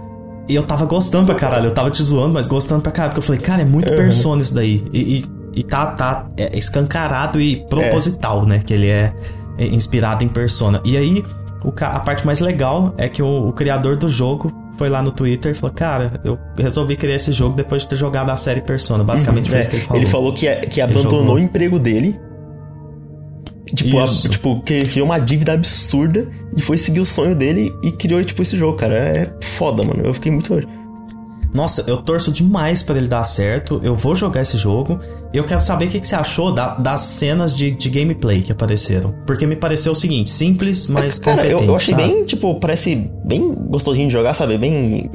eu tava gostando pra caralho, eu tava te zoando, mas gostando pra caralho, porque eu falei, cara, é muito uhum. persona isso daí. E, e, e tá, tá é escancarado e proposital, é. né? Que ele é inspirado em persona. E aí, o, a parte mais legal é que o, o criador do jogo foi lá no Twitter e falou: Cara, eu resolvi criar esse jogo depois de ter jogado a série Persona. Basicamente foi é, isso que ele falou. Ele falou que, é, que abandonou o emprego dele. Tipo, a, tipo, que criou uma dívida absurda e foi seguir o sonho dele e criou, tipo, esse jogo, cara. É foda, mano. Eu fiquei muito nossa, eu torço demais para ele dar certo. Eu vou jogar esse jogo. Eu quero saber o que, que você achou da, das cenas de, de, gameplay que apareceram. Porque me pareceu o seguinte: simples, mas. Cara, eu, eu, achei sabe? bem, tipo, parece bem gostosinho de jogar, sabe? Bem.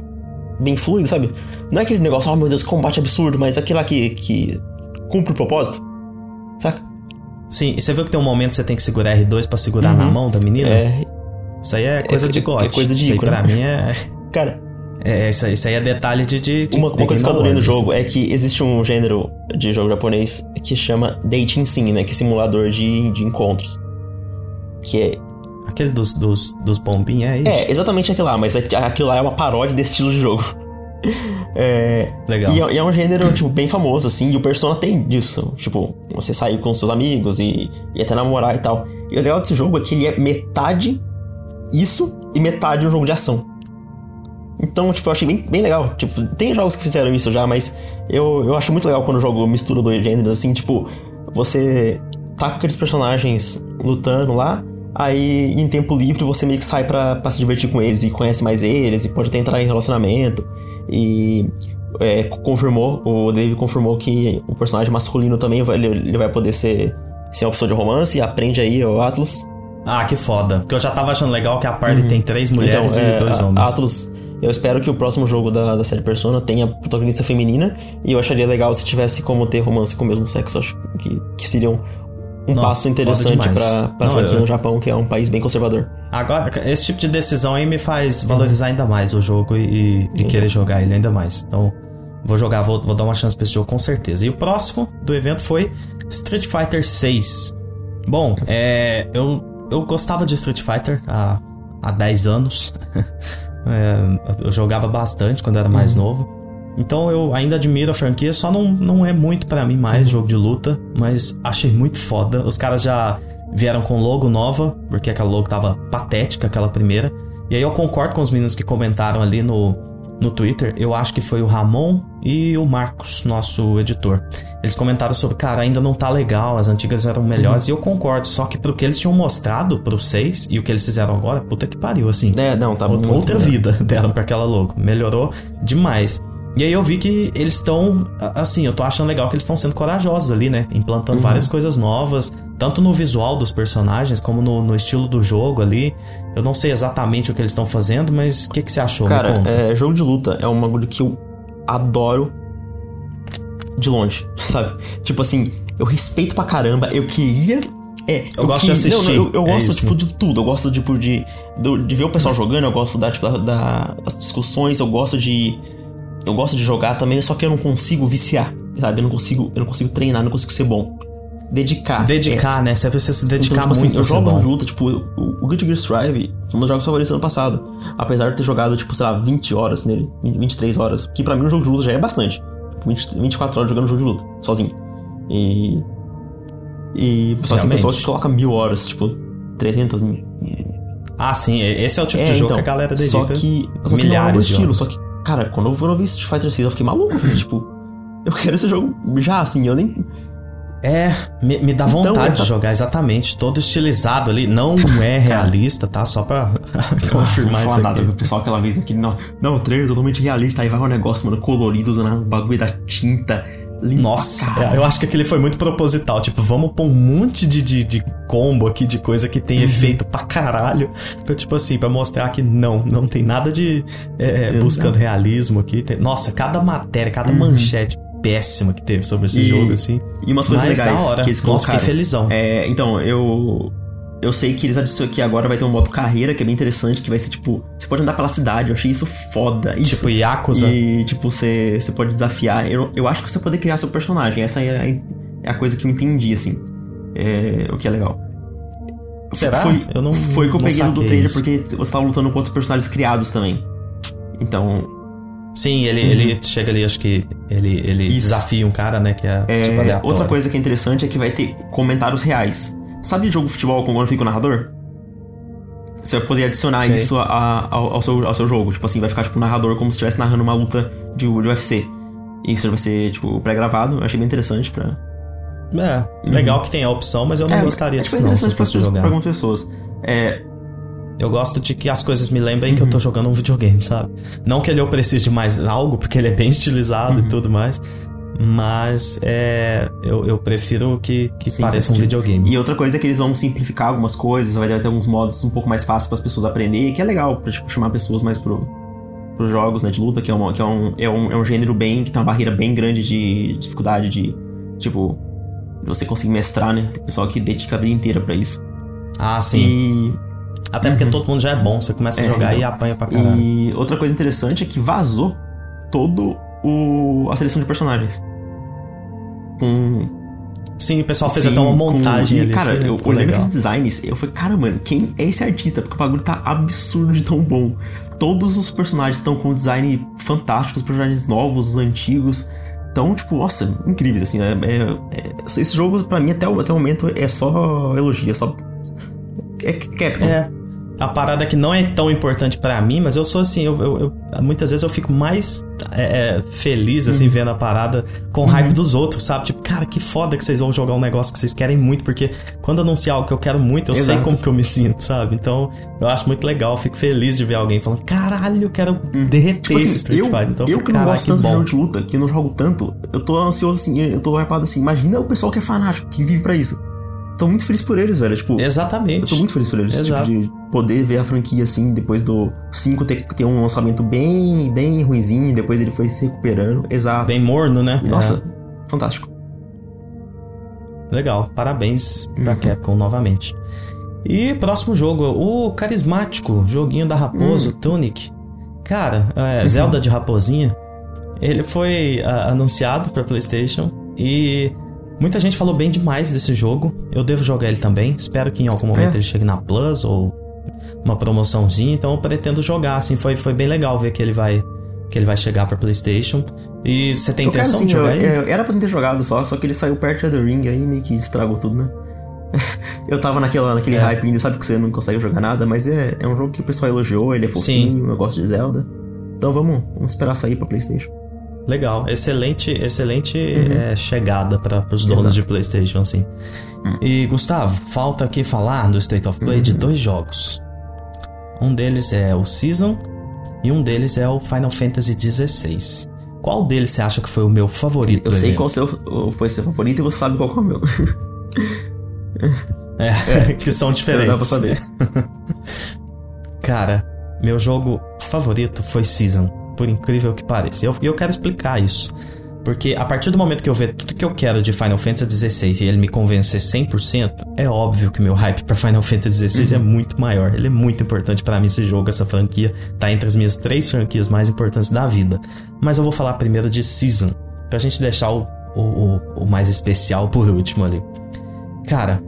Bem fluido, sabe? Não é aquele negócio, oh meu Deus, combate absurdo, mas aquele lá que, que cumpre o propósito. Saca? Sim, e você viu que tem um momento que você tem que segurar R2 para segurar uhum. na mão da menina? É. Isso aí é coisa é, de God. É coisa de Isso aí, pra mim é. Cara, é, isso, isso aí é detalhe de. de, de uma, uma coisa que eu adorei no jogo é que existe um gênero de jogo japonês que chama Dating Sim, né? Que é simulador de, de encontros. Que é. Aquele dos, dos, dos bombinhos, é isso? É, exatamente aquilo lá, mas é aquilo lá é uma paródia desse estilo de jogo. É, Legal. E é, e é, um gênero, tipo, bem famoso, assim, e o Persona tem disso. Tipo, você sair com seus amigos e, e até namorar e tal. E o legal desse jogo é que ele é metade isso e metade um jogo de ação. Então, tipo, eu achei bem, bem legal. Tipo, tem jogos que fizeram isso já, mas eu, eu acho muito legal quando o jogo mistura dois gêneros, assim, tipo, você tá com aqueles personagens lutando lá, aí em tempo livre você meio que sai pra, pra se divertir com eles e conhece mais eles e pode até entrar em relacionamento. E é, confirmou, o Dave confirmou que o personagem masculino também vai, ele, ele vai poder ser, ser uma opção de romance e aprende aí o Atlas. Ah, que foda. Porque eu já tava achando legal que a parte uhum. tem três mulheres então, e é, dois homens. Atlas eu espero que o próximo jogo da, da série Persona tenha protagonista feminina. E eu acharia legal se tivesse como ter romance com o mesmo sexo. Acho que, que seria um, um Não, passo interessante pra, pra Não, franquia eu... no Japão, que é um país bem conservador. Agora, esse tipo de decisão aí me faz valorizar uhum. ainda mais o jogo e, e querer jogar ele ainda mais. Então, vou jogar, vou, vou dar uma chance pra esse jogo com certeza. E o próximo do evento foi Street Fighter 6. Bom, é, eu, eu gostava de Street Fighter há, há 10 anos. É, eu jogava bastante quando era mais uhum. novo. Então eu ainda admiro a franquia, só não, não é muito para mim mais jogo de luta, mas achei muito foda. Os caras já vieram com logo nova, porque aquela logo tava patética, aquela primeira. E aí eu concordo com os meninos que comentaram ali no, no Twitter, eu acho que foi o Ramon e o Marcos, nosso editor. Eles comentaram sobre, cara, ainda não tá legal, as antigas eram melhores, uhum. e eu concordo, só que pro que eles tinham mostrado pro 6 e o que eles fizeram agora, puta que pariu, assim. É, não, tá outra, outra vida deram pra aquela logo. Melhorou demais. E aí eu vi que eles estão, assim, eu tô achando legal que eles estão sendo corajosos ali, né? Implantando uhum. várias coisas novas, tanto no visual dos personagens, como no, no, estilo do jogo ali. Eu não sei exatamente o que eles estão fazendo, mas o que, que você achou? Cara, é, jogo de luta é um bagulho que eu adoro de longe, sabe? Tipo assim, eu respeito pra caramba, eu queria é, eu, gosto que, de assistir. Não, eu, eu é gosto, isso. tipo, de tudo. Eu gosto, tipo, de, de, de ver o pessoal jogando, eu gosto da, tipo, da, das discussões, eu gosto de eu gosto de jogar também, só que eu não consigo viciar, sabe? Eu não consigo, eu não consigo treinar, não consigo ser bom. Dedicar. Dedicar, essa. né? Você precisa se dedicar então, tipo, muito. Assim, eu jogo de luta, tipo, o, o Guilty Gear Strive foi um dos jogos favoritos do ano passado. Apesar de ter jogado, tipo, sei lá, 20 horas nele, 23 horas. Que pra mim um jogo de luta já é bastante. 20, 24 horas jogando um jogo de luta, sozinho. E. E. Só tem pessoa que coloca mil horas, tipo, 300 mil. Ah, sim, esse é o tipo é, de jogo então, que a galera dedica. Só que. Só que milhares não é estilo, só que Cara, quando eu, quando eu vi Street Fighter 6, eu fiquei maluco, velho. tipo, eu quero esse jogo já, assim, eu nem. É, me, me dá então, vontade então, de jogar, exatamente. Todo estilizado ali. Não é realista, tá? Só pra confirmar isso. Não nada, o pessoal aquela vez naquele. Não, não, o trailer é totalmente realista. Aí vai um negócio, mano, colorido, usando o bagulho da tinta. Nossa, é, eu acho que aquele foi muito proposital. Tipo, vamos pôr um monte de, de, de combo aqui, de coisa que tem uhum. efeito pra caralho. Então, tipo assim, pra mostrar que não, não tem nada de é, buscando realismo aqui. Tem, nossa, cada matéria, cada uhum. manchete péssima que teve sobre esse e, jogo, assim. E umas coisas legais que eles colocaram. Nossa, felizão. É, então, eu eu sei que eles adicionam que agora vai ter um modo carreira, que é bem interessante, que vai ser tipo. Você pode andar pela cidade, eu achei isso foda. Isso. Tipo Yakuza. E, tipo, você, você pode desafiar. Eu, eu acho que você pode criar seu personagem. Essa é a, é a coisa que eu entendi, assim. É, o que é legal. Será? Foi, eu não, foi que eu peguei do trailer, isso. porque você tava lutando com outros personagens criados também. Então. Sim, ele, uhum. ele chega ali, acho que ele, ele desafia um cara, né? Que é, é tipo, Outra coisa que é interessante é que vai ter comentários reais. Sabe jogo de futebol com quando fica o narrador? Você vai poder adicionar Sei. isso a, a, ao, ao, seu, ao seu jogo. Tipo assim, vai ficar tipo um narrador como se estivesse narrando uma luta de, de UFC. Isso vai ser, tipo, pré-gravado. Eu achei bem interessante pra. É, legal uhum. que tem a opção, mas eu não é, gostaria é, tipo, disso. É interessante não, pra, pra algumas pessoas. É, eu gosto de que as coisas me lembrem uhum. que eu tô uhum. jogando um videogame, sabe? Não que ele eu precise de mais algo, porque ele é bem estilizado uhum. e tudo mais. Mas é, eu, eu prefiro que, que Sim, pareça um videogame. E outra coisa é que eles vão simplificar algumas coisas, vai ter alguns modos um pouco mais fáceis para as pessoas aprenderem, que é legal para tipo, chamar pessoas mais pro, pros jogos né, de luta, que, é, uma, que é, um, é, um, é um gênero bem. que tem uma barreira bem grande de dificuldade de. Tipo, de você conseguir mestrar, né? Tem pessoal que dedica a vida inteira para isso. Ah, sim. E. Até porque uhum. todo mundo já é bom, você começa a é, jogar então, e apanha pra caralho. E outra coisa interessante é que vazou todo o, a seleção de personagens. Com. Sim, o pessoal fez Sim, até uma montagem com... e, ali. Cara, assim, eu olhando aqueles designs, eu falei, cara, mano, quem é esse artista? Porque o bagulho tá absurdo de tão bom. Todos os personagens estão com design fantástico, os personagens novos, os antigos. Então, tipo, nossa, incríveis, assim. É, é, é, esse jogo, pra mim, até o, até o momento, é só elogio, é só. É Capcom. É a parada que não é tão importante para mim, mas eu sou assim, eu, eu, eu, muitas vezes eu fico mais é, é feliz, assim, uhum. vendo a parada com o hype uhum. dos outros, sabe? Tipo, cara, que foda que vocês vão jogar um negócio que vocês querem muito, porque quando anunciar algo que eu quero muito, eu Exato. sei como que eu me sinto, sabe? Então, eu acho muito legal, fico feliz de ver alguém falando, caralho, eu quero uhum. derreter tipo assim, esse Street eu, Fighter. Então, eu que não gosto tanto de jogo de luta, que não jogo tanto, eu tô ansioso assim, eu tô hypado assim, imagina o pessoal que é fanático, que vive para isso tô muito feliz por eles, velho. Tipo, Exatamente. Eu tô muito feliz por eles. Tipo, de poder ver a franquia assim, depois do 5 ter, ter um lançamento bem, bem ruimzinho, depois ele foi se recuperando. Exato. Bem morno, né? nossa, é. fantástico. Legal, parabéns pra uhum. Capcom novamente. E próximo jogo, o carismático joguinho da Raposo, uhum. Tunic. Cara, é, uhum. Zelda de Raposinha. Ele foi uh, anunciado para PlayStation e Muita gente falou bem demais desse jogo. Eu devo jogar ele também. Espero que em algum momento é. ele chegue na Plus ou uma promoçãozinha. Então eu pretendo jogar. Assim, foi, foi bem legal ver que ele vai que ele vai chegar para PlayStation. E você tem eu intenção quero, de jogar eu, ele? Era pra ter jogado só, só que ele saiu perto do ring aí meio que estragou tudo, né? eu tava naquela, naquele é. hype ainda, sabe que você não consegue jogar nada, mas é, é um jogo que o pessoal elogiou, ele é fofinho, sim. eu gosto de Zelda. Então vamos, vamos esperar sair pra PlayStation. Legal, excelente, excelente uhum. é, chegada para os donos Exato. de PlayStation, assim. Uhum. E Gustavo, falta aqui falar do State of Play uhum. de dois jogos. Um deles é o Season e um deles é o Final Fantasy XVI. Qual deles você acha que foi o meu favorito? Eu sei evento? qual seu, foi seu favorito e você sabe qual é o meu. é, é, que são diferentes. Não dá pra saber. Cara, meu jogo favorito foi Season por incrível que pareça. E eu, eu quero explicar isso. Porque a partir do momento que eu ver tudo que eu quero de Final Fantasy XVI e ele me convencer 100%, é óbvio que meu hype para Final Fantasy XVI é uhum. é muito maior. Ele é muito importante para mim esse jogo, essa franquia, tá entre as minhas três franquias mais importantes da vida. Mas eu vou falar primeiro de Season, pra gente deixar o, o, o mais especial por último ali. Cara,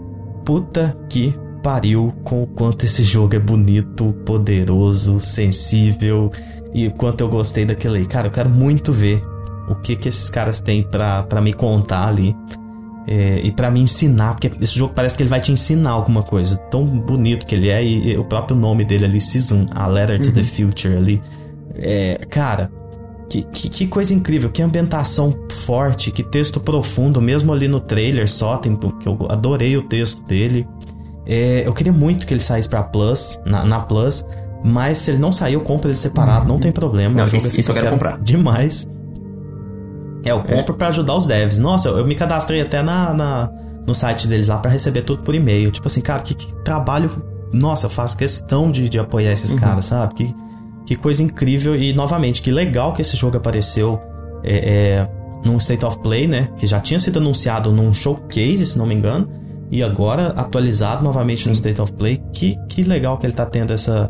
puta que pariu com o quanto esse jogo é bonito, poderoso, sensível e o quanto eu gostei daquele aí. Cara, eu quero muito ver o que que esses caras têm para me contar ali. É, e para me ensinar, porque esse jogo parece que ele vai te ensinar alguma coisa. Tão bonito que ele é, e, e o próprio nome dele ali, Season, a Letter to uhum. the Future ali. É, cara, que, que, que, coisa incrível, que ambientação forte, que texto profundo, mesmo ali no trailer só, tem, que eu adorei o texto dele. É, eu queria muito que ele saísse pra Plus, na, na Plus, mas se ele não sair, eu compro ele separado, não tem problema. Não, isso, isso eu quero comprar. Demais. É, eu compro é. para ajudar os devs. Nossa, eu, eu me cadastrei até na, na, no site deles lá para receber tudo por e-mail. Tipo assim, cara, que, que trabalho. Nossa, eu faço questão de, de apoiar esses uhum. caras, sabe? Que, que coisa incrível. E novamente, que legal que esse jogo apareceu é, é, num State of Play, né? Que já tinha sido anunciado num showcase, se não me engano. E agora atualizado novamente Sim. no State of Play. Que, que legal que ele tá tendo essa,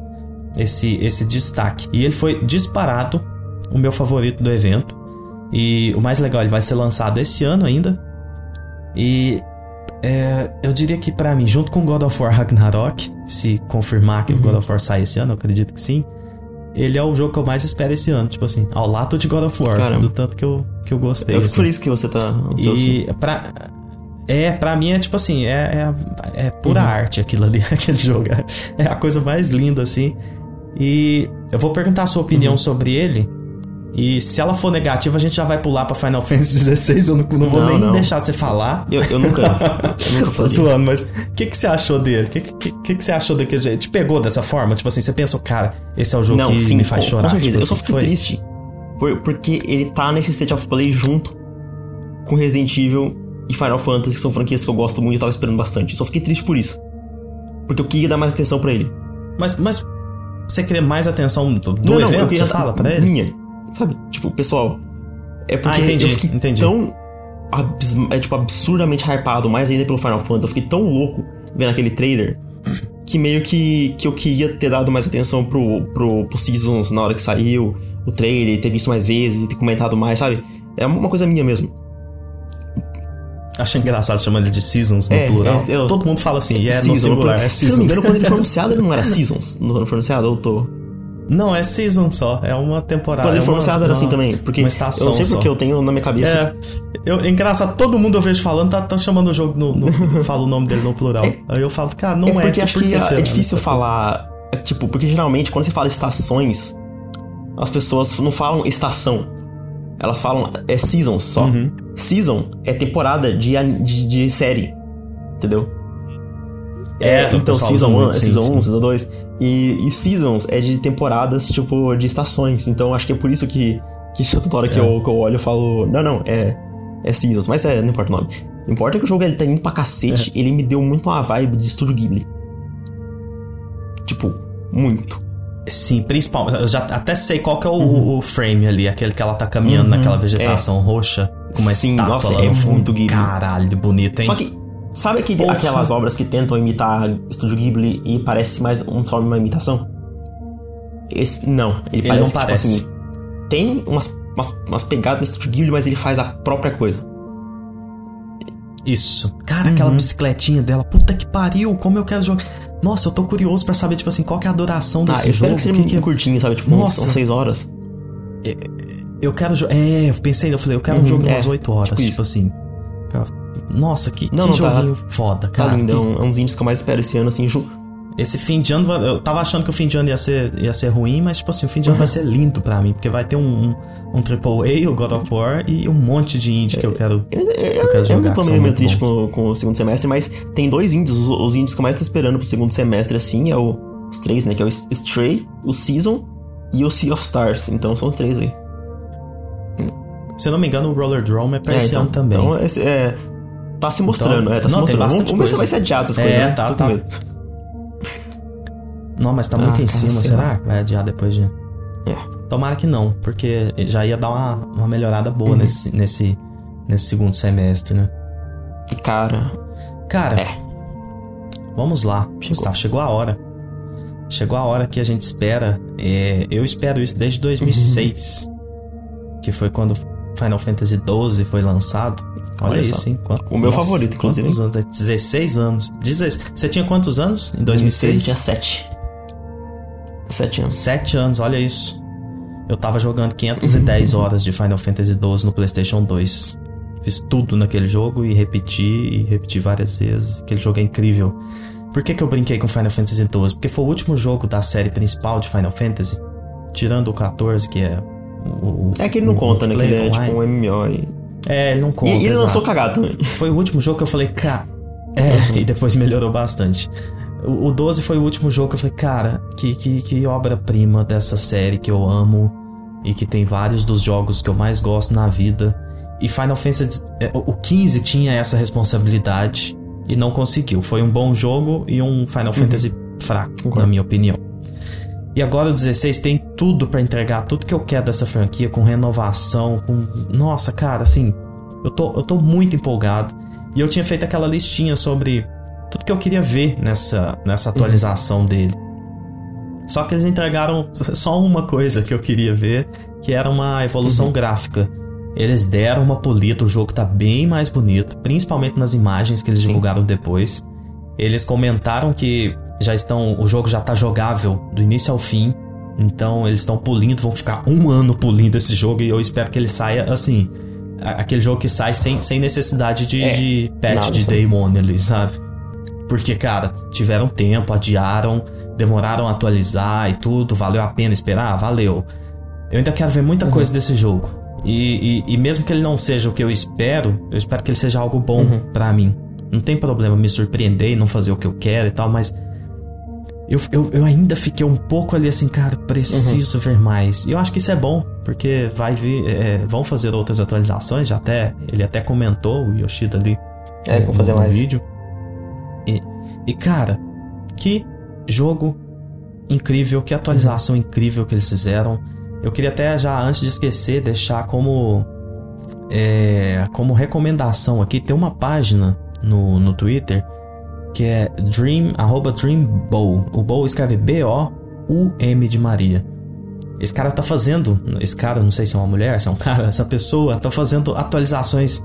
esse, esse destaque. E ele foi disparado o meu favorito do evento. E o mais legal, ele vai ser lançado esse ano ainda. E é, eu diria que para mim, junto com God of War Ragnarok, se confirmar que o God of War sai esse ano, eu acredito que sim. Ele é o jogo que eu mais espero esse ano, tipo assim, ao lado de God of War, Caramba. do tanto que eu, que eu gostei. É assim. por isso que você tá ansioso. E pra, é, pra mim é tipo assim, é, é, é pura uhum. arte aquilo ali, aquele jogo. É a coisa mais linda, assim. E eu vou perguntar a sua opinião uhum. sobre ele. E se ela for negativa, a gente já vai pular pra Final Fantasy XVI. Eu não, não vou não, nem não. deixar você falar. Eu, eu nunca. eu nunca falei. zoando, mas o que, que você achou dele? O que, que, que, que você achou daquele jeito? Te pegou dessa forma? Tipo assim, você pensou, cara, esse é o jogo não, que sim, me faz com, chorar. Com certeza. Tipo, eu só fiquei foi? triste. Por, porque ele tá nesse State of Play junto com Resident Evil e Final Fantasy, que são franquias que eu gosto muito e tava esperando bastante. Eu só fiquei triste por isso. Porque eu queria dar mais atenção para ele. Mas, mas você queria mais atenção do, não, evento? Não, eu queria, você fala pra ele? Minha. Sabe? Tipo, pessoal. É porque ah, entendi, eu fiquei entendi. tão. É, tipo, absurdamente hypado, mais ainda pelo Final Fantasy. Eu fiquei tão louco vendo aquele trailer que meio que, que eu queria ter dado mais atenção pro, pro, pro Seasons na hora que saiu, o trailer, ter visto mais vezes, ter comentado mais, sabe? É uma coisa minha mesmo. Acho engraçado chamando ele de Seasons no é, plural. É, eu, Todo mundo fala assim, e é season, no singular, é Se eu não me engano, quando ele foi anunciado, ele não era Seasons. Não foi anunciado, eu tô... Não, é season só, é uma temporada. Quando ele é foi anunciado era assim também, porque eu não sei porque eu tenho na minha cabeça. É, eu, é engraçado, todo mundo eu vejo falando, tá, tá chamando o jogo no. no fala o nome dele no plural. É, Aí eu falo, cara, não é. É porque acho que é, difícil falar. É, tipo, porque geralmente quando você fala estações, as pessoas não falam estação. Elas falam é season só. Uhum. Season é temporada de, de, de série. Entendeu? É, é então Season 1, Season 1, Season 2. E, e Seasons é de temporadas, tipo, de estações. Então acho que é por isso que, que toda hora que, é. eu, que eu olho eu falo, não, não, é, é Seasons. Mas é, não importa o nome. Importa que o jogo ele tá indo pra cacete, é. ele me deu muito uma vibe de Estúdio Ghibli. Tipo, muito. Sim, principal. Eu já até sei qual que é o, uhum. o frame ali, aquele que ela tá caminhando uhum, naquela vegetação é. roxa. Com uma Sim, nossa, é muito Ghibli. Caralho, bonito, hein? Só que Sabe aquele, aquelas obras que tentam imitar Estúdio Ghibli e parece mais um, só uma imitação? Esse, não, ele, ele parece, não que, parece. Tipo assim, tem umas, umas, umas pegadas do Estúdio Ghibli, mas ele faz a própria coisa. Isso. Cara, uhum. aquela bicicletinha dela, puta que pariu, como eu quero jogar. Nossa, eu tô curioso para saber, tipo assim, qual que é a duração desse ah, eu espero jogo. que seja que... curtinho, sabe? Tipo, Nossa. umas 6 horas. É, eu quero. É, eu pensei, eu falei, eu quero uhum, um jogo de umas 8 é, horas, tipo, tipo assim. Nossa, que, não, que não, tá joguinho tá, foda, cara. Tá lindo, é um, é dos indies que eu mais espero esse ano, assim, ju... Esse fim de ano, eu tava achando que o fim de ano ia ser, ia ser ruim, mas, tipo assim, o fim de ano vai ser lindo pra mim, porque vai ter um, um, um AAA, o God of War, e um monte de indie que eu quero, eu, eu, eu quero jogar. Eu tô meio, meio triste com, com, o segundo semestre, mas tem dois indies, os, os indies que eu mais tô esperando pro segundo semestre, assim, é o, os três, né, que é o Stray, o Season e o Sea of Stars, então são os três aí. Se eu não me engano, o Roller Drome é pra é, esse então, ano também. Então, esse, é, Tá se mostrando, então, é, tá não, se mostrando. Vamos, vamos ver se vai ser adiado essas é, coisas, né? Tá, Tô tá. Não, mas tá muito ah, em cima, será? Vai adiar depois de. É. Tomara que não, porque já ia dar uma, uma melhorada boa uhum. nesse, nesse, nesse segundo semestre, né? Cara. Cara. É. Vamos lá. Chegou. Gustavo, chegou a hora. Chegou a hora que a gente espera. É, eu espero isso desde 2006. Uhum. Que foi quando Final Fantasy XII foi lançado. Olha, Olha isso, hein? Quanto, o meu nossa, favorito, inclusive. Anos? 16 anos. 16. Você tinha quantos anos em 2006? 2006 eu tinha 7. 7 anos. 7 anos, olha isso. Eu tava jogando 510 horas de Final Fantasy XII no PlayStation 2. Fiz tudo naquele jogo e repeti e repeti várias vezes. Aquele jogo é incrível. Por que, que eu brinquei com Final Fantasy XII? Porque foi o último jogo da série principal de Final Fantasy. Tirando o 14, que é o. É que ele não conta, né? Que ele é tipo um MMO. E... É, ele não conta. E, e ele lançou cagado também. Foi o último jogo que eu falei, cara. É, uhum. e depois melhorou bastante. O, o 12 foi o último jogo que eu falei, cara, que, que, que obra-prima dessa série que eu amo e que tem vários dos jogos que eu mais gosto na vida. E Final Fantasy. É, o 15 tinha essa responsabilidade e não conseguiu. Foi um bom jogo e um Final uhum. Fantasy fraco, na minha opinião. E agora o 16 tem tudo para entregar tudo que eu quero dessa franquia, com renovação, com. Nossa, cara, assim. Eu tô, eu tô muito empolgado. E eu tinha feito aquela listinha sobre tudo que eu queria ver nessa, nessa atualização uhum. dele. Só que eles entregaram só uma coisa que eu queria ver, que era uma evolução uhum. gráfica. Eles deram uma polida, o jogo tá bem mais bonito, principalmente nas imagens que eles Sim. divulgaram depois. Eles comentaram que já estão, o jogo já tá jogável do início ao fim. Então eles estão pulindo, vão ficar um ano pulindo esse jogo e eu espero que ele saia assim. Aquele jogo que sai sem, sem necessidade de, é, de patch de day one ali, sabe? Porque, cara, tiveram tempo, adiaram, demoraram a atualizar e tudo, valeu a pena esperar? Valeu. Eu ainda quero ver muita uhum. coisa desse jogo. E, e, e, mesmo que ele não seja o que eu espero, eu espero que ele seja algo bom uhum. para mim. Não tem problema me surpreender e não fazer o que eu quero e tal, mas eu, eu, eu ainda fiquei um pouco ali assim, cara, preciso uhum. ver mais. E eu acho que isso é bom, porque vai vir. É, vão fazer outras atualizações, já até. Ele até comentou, o Yoshida ali. É, com fazer mais. vídeo. E, cara, que jogo incrível, que atualização uhum. incrível que eles fizeram. Eu queria até já antes de esquecer deixar como é, como recomendação aqui tem uma página no, no Twitter que é dream arroba dreambow. O bow escreve B O U M de Maria. Esse cara tá fazendo, esse cara, não sei se é uma mulher, se é um cara, essa pessoa tá fazendo atualizações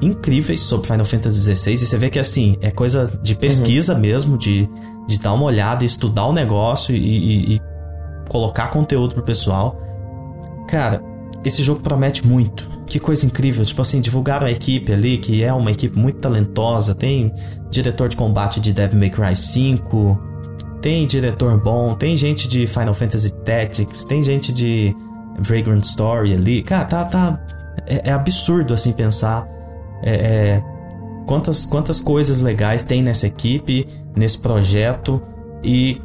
incríveis sobre Final Fantasy XVI e você vê que assim, é coisa de pesquisa uhum. mesmo, de, de dar uma olhada, estudar o negócio e, e, e colocar conteúdo pro pessoal. Cara, esse jogo promete muito. Que coisa incrível. Tipo assim, divulgaram a equipe ali, que é uma equipe muito talentosa. Tem diretor de combate de Devil May Cry 5. Tem diretor bom. Tem gente de Final Fantasy Tactics. Tem gente de Vagrant Story ali. Cara, tá. tá é, é absurdo assim pensar. É, é, quantas, quantas coisas legais tem nessa equipe, nesse projeto. E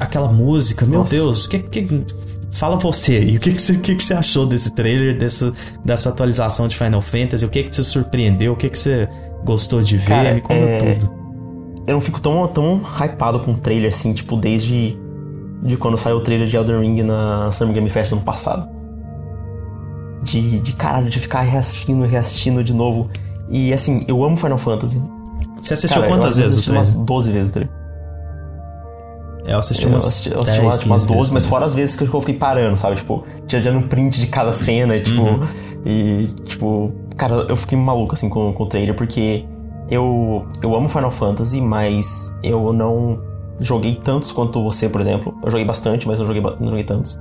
aquela música, meu Nossa. Deus, que, que Fala você aí, o que, que, você, que, que você achou desse trailer, dessa, dessa atualização de Final Fantasy? O que, que te surpreendeu? O que, que você gostou de ver? Cara, Me conta é... tudo. Eu não fico tão, tão hypado com o trailer assim, tipo, desde de quando saiu o trailer de Elden Ring na Summer Game Fest no ano passado. De, de caralho, de ficar reassistindo e reassistindo de novo. E assim, eu amo Final Fantasy. Você assistiu Cara, quantas vezes? Eu assisti umas 12 vezes trailer. É, eu assisti umas. Eu assisti, eu assisti 10, umas, tipo, umas 12, mas fora as vezes que eu fiquei parando, sabe? Tipo, tirando um print de cada cena e, tipo. Uhum. E, tipo. Cara, eu fiquei maluco, assim, com, com o trailer, porque eu, eu amo Final Fantasy, mas eu não joguei tantos quanto você, por exemplo. Eu joguei bastante, mas não joguei, não joguei tantos.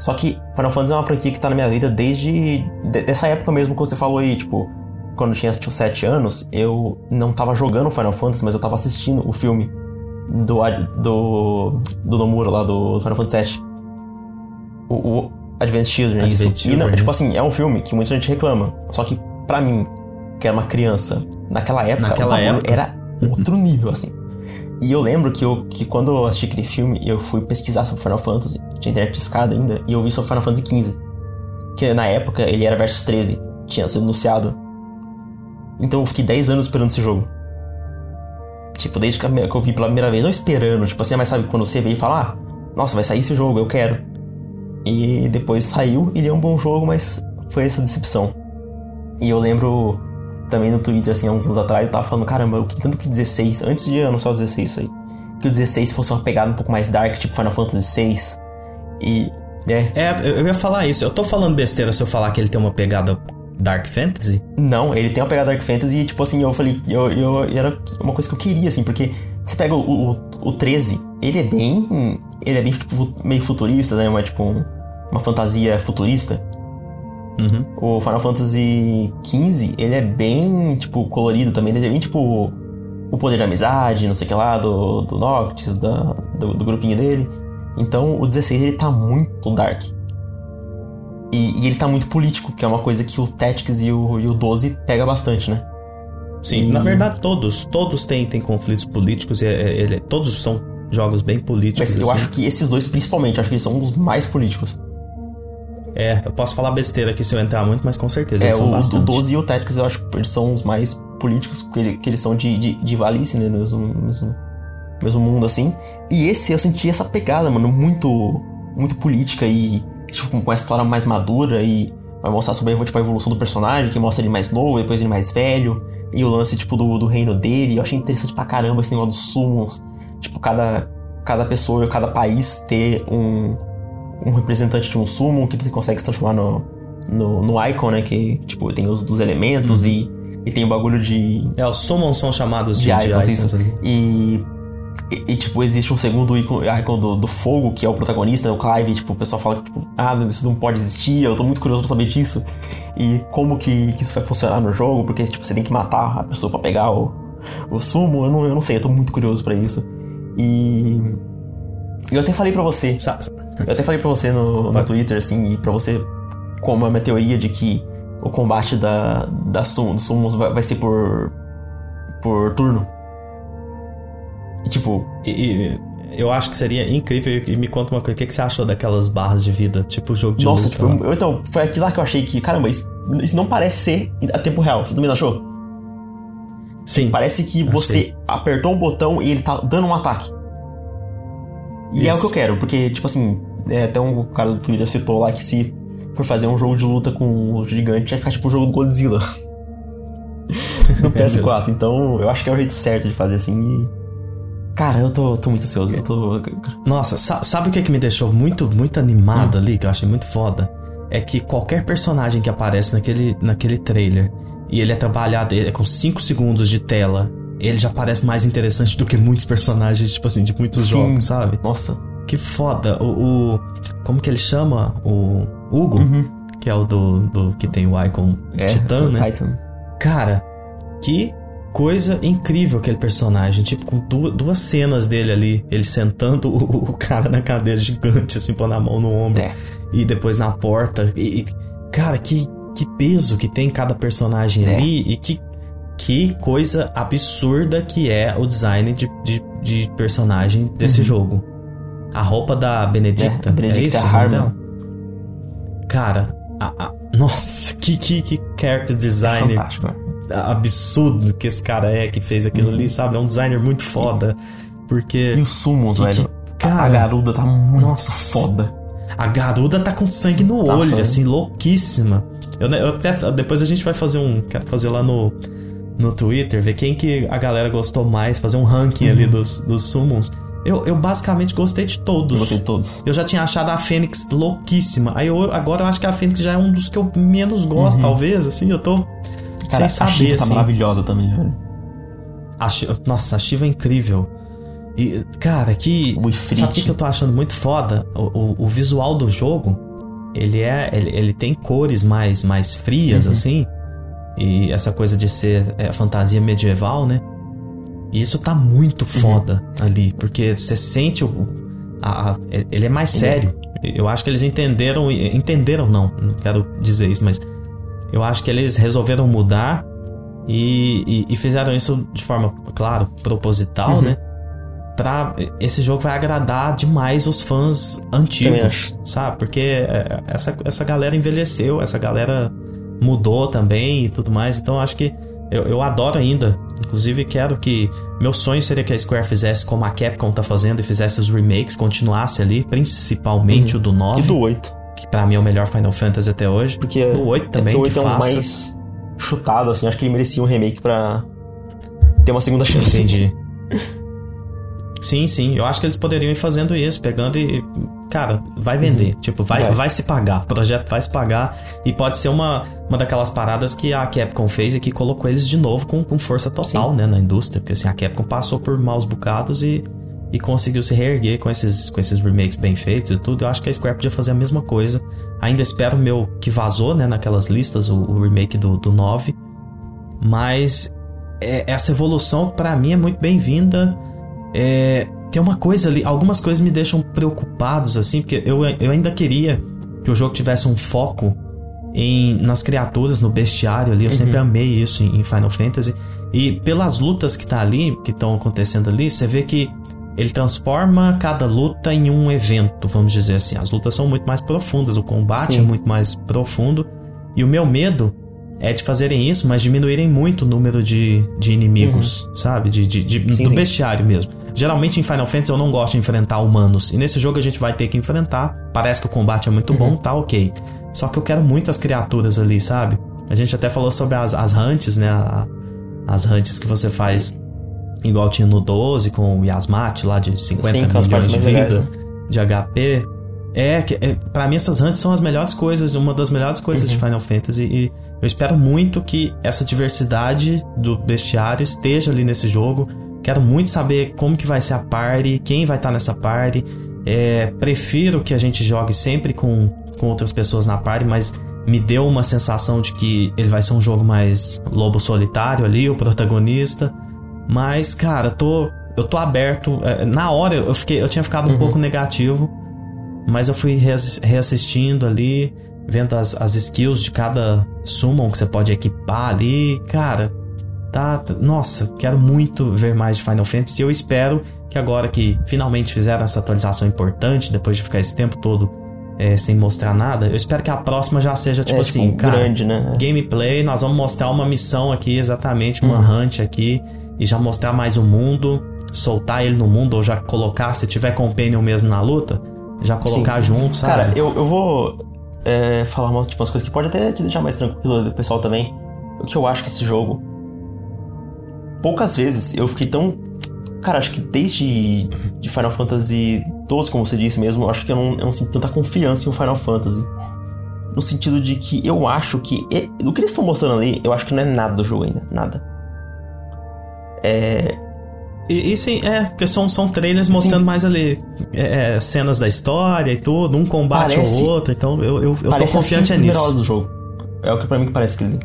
Só que Final Fantasy é uma franquia que tá na minha vida desde. De, dessa época mesmo que você falou aí, tipo. Quando eu tinha tipo, 7 anos, eu não tava jogando Final Fantasy, mas eu tava assistindo o filme do, do, do Nomura lá do Final Fantasy VII. O, o Advanced Children, Advanced isso. Children. E não, tipo assim, é um filme que muita gente reclama. Só que, pra mim, que era uma criança, naquela época, naquela época? era outro nível, assim. E eu lembro que, eu, que quando eu assisti aquele filme, eu fui pesquisar sobre Final Fantasy, tinha internet de escada ainda, e eu vi sobre Final Fantasy XV. Que na época ele era versus 13, tinha sido anunciado. Então eu fiquei 10 anos esperando esse jogo. Tipo, desde que eu vi pela primeira vez, não esperando, tipo assim, mas sabe quando você vem e fala, ah, nossa, vai sair esse jogo, eu quero. E depois saiu, ele é um bom jogo, mas foi essa decepção. E eu lembro também no Twitter, assim, há uns anos atrás, eu tava falando, caramba, eu tanto que 16, antes de anunciar o 16 aí, que o 16 fosse uma pegada um pouco mais dark, tipo Final Fantasy VI. E. É. é, eu ia falar isso. Eu tô falando besteira se eu falar que ele tem uma pegada Dark Fantasy? Não, ele tem uma pegada Dark Fantasy e, tipo assim, eu falei, eu, eu, era uma coisa que eu queria, assim, porque você pega o, o, o 13, ele é bem. Ele é bem tipo, meio futurista, né? Uma, tipo, um, uma fantasia futurista. Uhum. O Final Fantasy XV, ele é bem, tipo, colorido também. Ele é bem, tipo, o poder de amizade, não sei o que lá, do, do Noctis, da, do, do grupinho dele. Então, o 16, ele tá muito dark. E, e, ele tá muito político, que é uma coisa que o Tactics e o, e o 12 pega bastante, né? Sim, e... na verdade todos, todos têm, têm conflitos políticos e é, ele, todos são jogos bem políticos. Mas eu assim. acho que esses dois principalmente, acho que eles são os mais políticos. É, eu posso falar besteira aqui se eu entrar muito, mas com certeza. É, o, o 12 e o Tactics eu acho que eles são os mais políticos, que, ele, que eles são de, de, de Valice, né? Mesmo, mesmo, mesmo mundo assim. E esse eu senti essa pegada, mano, muito, muito política e tipo, com a história mais madura e vai mostrar sobre tipo, a evolução do personagem, que mostra ele mais novo, depois ele mais velho, e o lance, tipo, do, do reino dele. Eu achei interessante pra caramba esse negócio dos summons. Tipo, cada, cada pessoa, cada país ter um, um representante de um summon que você consegue se transformar no, no, no icon, né? Que, tipo, tem os dos elementos uhum. e, e tem o bagulho de... É, os summons são chamados de, de, de icons, icons isso. E e, e, tipo, existe um segundo icon do, do, fogo, que é o protagonista, o Clive, tipo, o pessoal fala que, tipo, ah, isso não pode existir, eu tô muito curioso pra saber disso. E como que, que isso vai funcionar no jogo, porque, tipo, você tem que matar a pessoa para pegar o, o sumo, eu não, eu não sei, eu tô muito curioso para isso. E... Eu até falei para você, eu até falei para você no, no Twitter, assim, e pra você, como a minha teoria de que o combate da, da sum, dos sumos vai, vai ser por, por turno. E, tipo, e, eu acho que seria incrível. E me conta uma coisa: o que, que você achou daquelas barras de vida? Tipo, jogo de Nossa, luta, tipo, eu, então, foi aquilo lá que eu achei que, caramba, isso, isso não parece ser a tempo real. Você também não achou? Sim. Parece que você apertou um botão e ele tá dando um ataque. E isso. é o que eu quero, porque, tipo assim, é, até um cara do Twitter citou lá que se for fazer um jogo de luta com o gigante, vai ficar tipo o jogo do Godzilla. do PS4. então, eu acho que é o jeito certo de fazer assim e Cara, eu tô, tô muito ansioso. Eu tô... Nossa, sabe o que, que me deixou muito, muito animado hum. ali, que eu achei muito foda? É que qualquer personagem que aparece naquele, naquele trailer e ele é trabalhado ele é com 5 segundos de tela, ele já parece mais interessante do que muitos personagens, tipo assim, de muitos Sim. jogos, sabe? Nossa. Que foda. O. o como que ele chama? O. Hugo? Uhum. Que é o do, do. que tem o icon é, Titã, né? Titan. Cara, que coisa incrível aquele personagem. Tipo, com duas cenas dele ali, ele sentando o, o cara na cadeira gigante, assim, pondo a mão no ombro. É. E depois na porta. E, cara, que, que peso que tem cada personagem é. ali e que, que coisa absurda que é o design de, de, de personagem desse uhum. jogo. A roupa da Benedicta. É, a Benedicta é isso, Harmon. Cara, a, a, nossa, que, que, que character design. É absurdo que esse cara é que fez aquilo uhum. ali, sabe? É um designer muito foda. Porque. E os sumos, que, velho. Que, cara, a garuda tá muito nossa, foda. A garuda tá com sangue no tá olho, sangue. assim, louquíssima. Eu, eu, até, depois a gente vai fazer um. Quero fazer lá no, no Twitter, ver quem que a galera gostou mais, fazer um ranking uhum. ali dos, dos summons. Eu, eu basicamente gostei de todos. Eu gostei de todos. Eu já tinha achado a Fênix louquíssima. Aí eu, agora eu acho que a Fênix já é um dos que eu menos gosto, uhum. talvez. Assim, eu tô Cara, sem saber, a Shiva tá assim. maravilhosa também, velho. A Shiva, nossa, a Shiva é incrível. E, cara, que. O Ifrit. Sabe o que eu tô achando muito foda? O, o, o, visual do jogo, ele é. Ele, ele tem cores mais, mais frias, uhum. assim. E essa coisa de ser é, fantasia medieval, né? E isso tá muito uhum. foda uhum. ali, porque você sente o. A, a, ele é mais sério. Eu acho que eles entenderam. Entenderam, não, não quero dizer isso, mas eu acho que eles resolveram mudar e, e, e fizeram isso de forma, claro, proposital, uhum. né? Pra, esse jogo vai agradar demais os fãs antigos, sabe? Porque é, essa, essa galera envelheceu, essa galera mudou também e tudo mais. Então acho que eu, eu adoro ainda Inclusive, quero que. Meu sonho seria que a Square fizesse como a Capcom tá fazendo e fizesse os remakes, continuasse ali, principalmente uhum. o do 9. E do 8. Que pra mim é o melhor Final Fantasy até hoje. Porque o 8 também. É o 8 é um dos mais chutados, assim. Acho que ele merecia um remake pra ter uma segunda chance. Entendi. Sim, sim. Eu acho que eles poderiam ir fazendo isso, pegando e. Cara, vai vender. Uhum. Tipo, vai, vai, vai. se pagar. O projeto vai se pagar. E pode ser uma, uma daquelas paradas que a Capcom fez e que colocou eles de novo com, com força total, sim. né, na indústria. Porque assim, a Capcom passou por maus bocados e, e conseguiu se reerguer com esses, com esses remakes bem feitos e tudo. Eu acho que a Square podia fazer a mesma coisa. Ainda espero o meu que vazou, né, naquelas listas, o, o remake do, do 9. Mas é, essa evolução, para mim, é muito bem-vinda é, tem uma coisa ali, algumas coisas me deixam preocupados, assim, porque eu, eu ainda queria que o jogo tivesse um foco em, nas criaturas, no bestiário ali. Eu uhum. sempre amei isso em, em, Final Fantasy. E pelas lutas que tá ali, que estão acontecendo ali, você vê que ele transforma cada luta em um evento, vamos dizer assim. As lutas são muito mais profundas, o combate Sim. é muito mais profundo. E o meu medo é de fazerem isso, mas diminuírem muito o número de, de inimigos, uhum. sabe? De, de, de sim, do sim. bestiário mesmo. Geralmente em Final Fantasy eu não gosto de enfrentar humanos. E nesse jogo a gente vai ter que enfrentar. Parece que o combate é muito uhum. bom, tá ok. Só que eu quero muitas criaturas ali, sabe? A gente até falou sobre as, as hunts, né? as hunts que você faz igual tinha no 12 com o Yasmat lá de 50 Sim, milhões de vida, legais, né? de HP. É, que, é, para mim essas hunts são as melhores coisas, uma das melhores coisas uhum. de Final Fantasy e eu espero muito que essa diversidade do bestiário esteja ali nesse jogo. Quero muito saber como que vai ser a party, quem vai estar tá nessa party. É, prefiro que a gente jogue sempre com, com outras pessoas na party, mas me deu uma sensação de que ele vai ser um jogo mais lobo solitário ali, o protagonista. Mas, cara, tô, eu tô aberto. É, na hora eu, fiquei, eu tinha ficado um uhum. pouco negativo, mas eu fui reassistindo ali vendo as, as skills de cada summon que você pode equipar ali. Cara, tá, tá. Nossa, quero muito ver mais de Final Fantasy. Eu espero que agora que finalmente fizeram essa atualização importante, depois de ficar esse tempo todo é, sem mostrar nada, eu espero que a próxima já seja tipo é, assim, tipo, cara, grande, né? Gameplay, nós vamos mostrar uma missão aqui, exatamente, uma uhum. hunt aqui, e já mostrar mais o mundo, soltar ele no mundo, ou já colocar, se tiver companion mesmo na luta, já colocar Sim. junto, sabe? Cara, eu, eu vou é, falar umas, tipo, umas coisas que pode até te deixar mais tranquilo do pessoal também. O que eu acho que esse jogo. Poucas vezes eu fiquei tão. Cara, acho que desde de Final Fantasy XII, como você disse mesmo, acho que eu não, eu não sinto tanta confiança em Final Fantasy. No sentido de que eu acho que. O que eles estão mostrando ali, eu acho que não é nada do jogo ainda. Nada. É, e, e, sim, é, porque são, são trailers mostrando sim. mais ali é, é, cenas da história e tudo, um combate parece, ou outro, então eu, eu, eu tô confiante nisso. do jogo. É o que pra mim que parece que ele.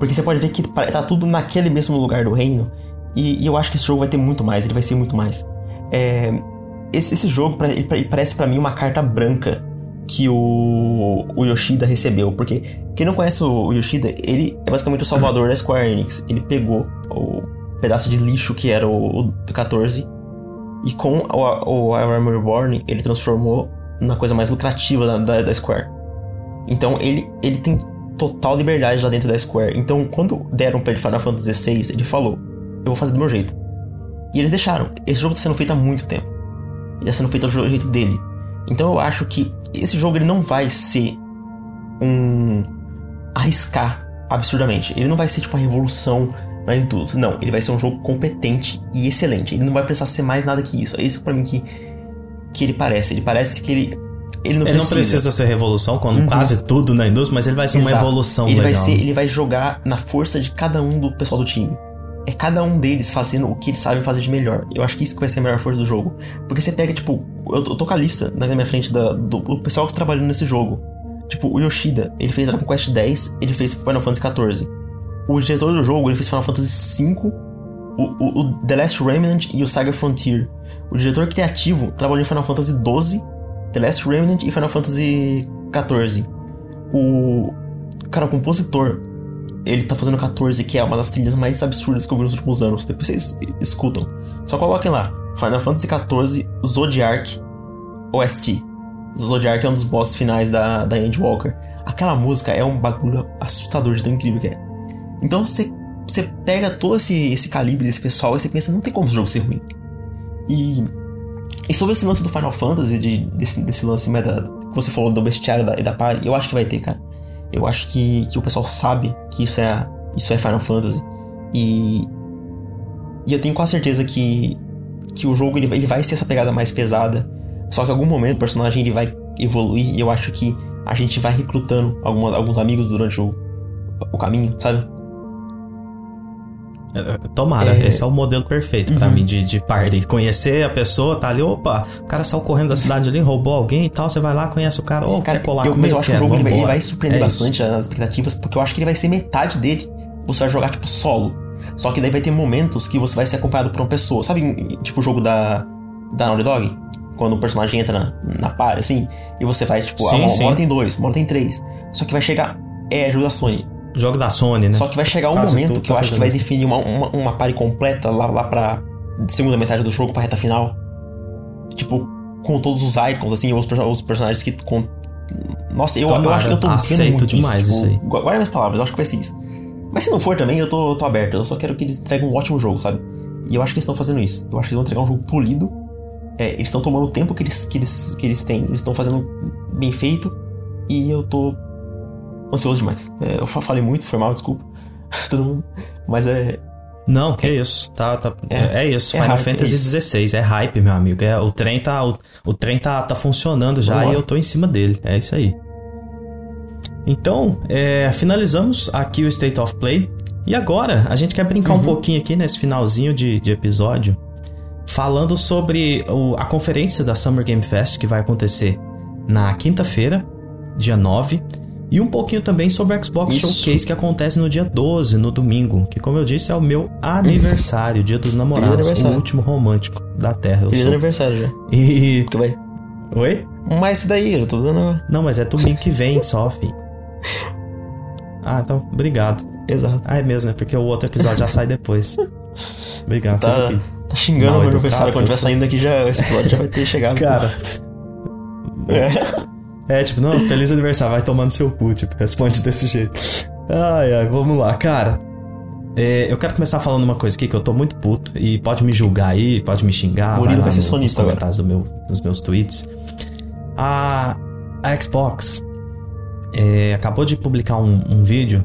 Porque você pode ver que tá tudo naquele mesmo lugar do reino. E, e eu acho que esse jogo vai ter muito mais, ele vai ser muito mais. É, esse, esse jogo ele, ele parece para mim uma carta branca que o, o Yoshida recebeu. Porque quem não conhece o Yoshida, ele é basicamente o salvador da Square Enix. Ele pegou o pedaço de lixo que era o, o 14. E com o, o Am Reborn, ele transformou na coisa mais lucrativa da, da, da, Square. Então ele, ele tem total liberdade lá dentro da Square. Então quando deram pra ele Final Fantasy XVI, ele falou: Eu vou fazer do meu jeito. E eles deixaram. Esse jogo tá sendo feito há muito tempo. Ele tá sendo feito do jeito dele. Então eu acho que esse jogo ele não vai ser um arriscar absurdamente. Ele não vai ser tipo uma revolução mais tudo. Não, ele vai ser um jogo competente e excelente. Ele não vai precisar ser mais nada que isso. É isso para mim que, que ele parece. Ele parece que ele. Ele não, ele precisa. não precisa ser revolução, quando uhum. quase tudo na indústria, mas ele vai ser Exato. uma evolução ele legal. Vai ser, ele vai jogar na força de cada um do pessoal do time. É cada um deles fazendo o que eles sabem fazer de melhor. Eu acho que isso que vai ser a melhor força do jogo. Porque você pega, tipo, eu tô com a lista na minha frente da, do, do pessoal que tá trabalhando nesse jogo. Tipo, o Yoshida, ele fez Dragon Quest X, ele fez Final Fantasy XIV o diretor do jogo ele fez Final Fantasy V, o, o, o, The Last Remnant e o Saga Frontier. O diretor criativo trabalhou em Final Fantasy XII, The Last Remnant e Final Fantasy XIV. O cara, o compositor, ele tá fazendo 14, que é uma das trilhas mais absurdas que eu vi nos últimos anos. Depois vocês escutam. Só coloquem lá: Final Fantasy XIV Zodiac OST. Zodiac é um dos bosses finais da, da Walker. Aquela música é um bagulho assustador de tão incrível que é. Então você você pega todo esse, esse calibre desse pessoal e você pensa, não tem como o jogo ser ruim. E, e sobre esse lance do Final Fantasy, de, desse, desse lance da, que você falou do bestiário e da, da eu acho que vai ter, cara. Eu acho que, que o pessoal sabe que isso é, isso é Final Fantasy. E, e eu tenho quase certeza que, que o jogo ele, ele vai ser essa pegada mais pesada. Só que em algum momento o personagem ele vai evoluir e eu acho que a gente vai recrutando alguns amigos durante o, o caminho, sabe? Tomara, é... esse é o modelo perfeito uhum. para mim de, de party. Conhecer a pessoa, tá ali, opa, o cara saiu correndo da cidade ali, roubou alguém e tal, você vai lá, conhece o cara, ou cara, quer colar eu, Mas eu acho que o jogo ele vai, ele vai, surpreender é bastante isso. as expectativas, porque eu acho que ele vai ser metade dele. Você vai jogar, tipo, solo. Só que daí vai ter momentos que você vai ser acompanhado por uma pessoa. Sabe, tipo o jogo da, da Naughty Dog? Quando o personagem entra na, na par, assim, e você vai, tipo, sim, ah, uma, hora tem dois, uma hora tem três. Só que vai chegar. É, jogo da Sony Jogo da Sony, né? Só que vai chegar um momento que eu acho que vai definir uma, uma, uma party completa lá, lá pra segunda metade do jogo, pra reta final. Tipo, com todos os icons, assim, os, os personagens que. Com... Nossa, eu, eu acho que eu tô entendendo muito demais isso. Tipo, isso aí. Guarda minhas palavras, eu acho que vai ser isso. Mas se não for também, eu tô, eu tô aberto. Eu só quero que eles entreguem um ótimo jogo, sabe? E eu acho que eles estão fazendo isso. Eu acho que eles vão entregar um jogo polido. É, eles estão tomando o tempo que eles, que eles, que eles têm. Eles estão fazendo bem feito. E eu tô ansioso demais. É, eu falei muito, foi mal, desculpa. Todo mundo. Mas é. Não, que é isso. Tá, tá, é, é isso. É Final hype, Fantasy XVI. É, é hype, meu amigo. É, o trem tá, o, o trem tá, tá funcionando já e eu tô em cima dele. É isso aí. Então, é, finalizamos aqui o State of Play. E agora, a gente quer brincar uhum. um pouquinho aqui nesse finalzinho de, de episódio, falando sobre o, a conferência da Summer Game Fest que vai acontecer na quinta-feira, dia 9. E um pouquinho também sobre o Xbox Isso. Showcase que acontece no dia 12, no domingo, que como eu disse é o meu aniversário, dia dos namorados, o último romântico da Terra. Feliz aniversário já. E que vai? Oi? Mas esse daí, eu tô dando. Não, mas é domingo que vem só, filho. Ah, então, obrigado. Exato. Ah, é mesmo, né? Porque o outro episódio já sai depois. Obrigado, tá, tá xingando o meu aniversário quando estiver saindo aqui já. Esse episódio já vai ter chegado. Cara. É. É, tipo, não, feliz aniversário, vai tomando seu cu, tipo, responde desse jeito. Ai, ai, vamos lá, cara. É, eu quero começar falando uma coisa aqui que eu tô muito puto e pode me julgar aí, pode me xingar. Murilo vai, ser sonista comentários do meu, dos meus tweets. A, a Xbox é, acabou de publicar um, um vídeo.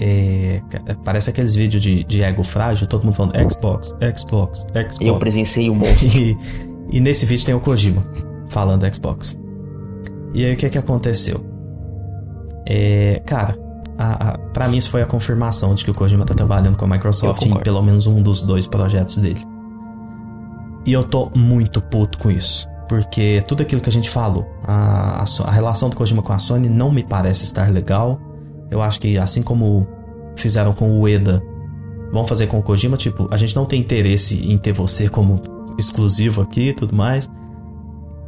É, parece aqueles vídeos de, de ego frágil, todo mundo falando Xbox, Xbox, Xbox. Eu presenciei o monstro. E, e nesse vídeo tem o Kojima falando Xbox. E aí o que que aconteceu? É, cara, a, a, pra mim isso foi a confirmação de que o Kojima tá trabalhando com a Microsoft em pelo menos um dos dois projetos dele. E eu tô muito puto com isso. Porque tudo aquilo que a gente falou, a, a, a relação do Kojima com a Sony não me parece estar legal. Eu acho que assim como fizeram com o Eda, vão fazer com o Kojima, tipo, a gente não tem interesse em ter você como exclusivo aqui e tudo mais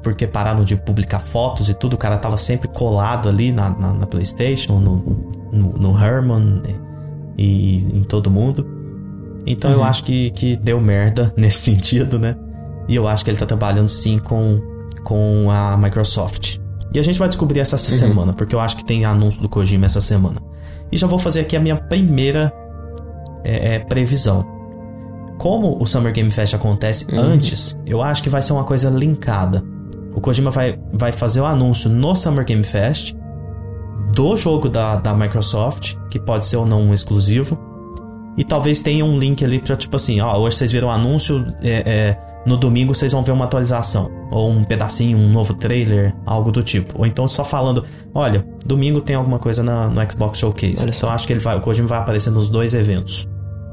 porque pararam de publicar fotos e tudo, o cara tava sempre colado ali na, na, na PlayStation, no, no, no, Herman e, e em todo mundo. Então uhum. eu acho que, que deu merda nesse sentido, né? E eu acho que ele tá trabalhando sim com, com a Microsoft. E a gente vai descobrir essa, essa uhum. semana, porque eu acho que tem anúncio do Kojima essa semana. E já vou fazer aqui a minha primeira é, é, previsão. Como o Summer Game Fest acontece uhum. antes, eu acho que vai ser uma coisa linkada. O Kojima vai, vai fazer o anúncio no Summer Game Fest do jogo da, da Microsoft, que pode ser ou não um exclusivo. E talvez tenha um link ali pra tipo assim: ó, hoje vocês viram o anúncio, é, é, no domingo vocês vão ver uma atualização. Ou um pedacinho, um novo trailer, algo do tipo. Ou então só falando: olha, domingo tem alguma coisa na, no Xbox Showcase. Olha então acho que ele vai, o Kojima vai aparecer nos dois eventos.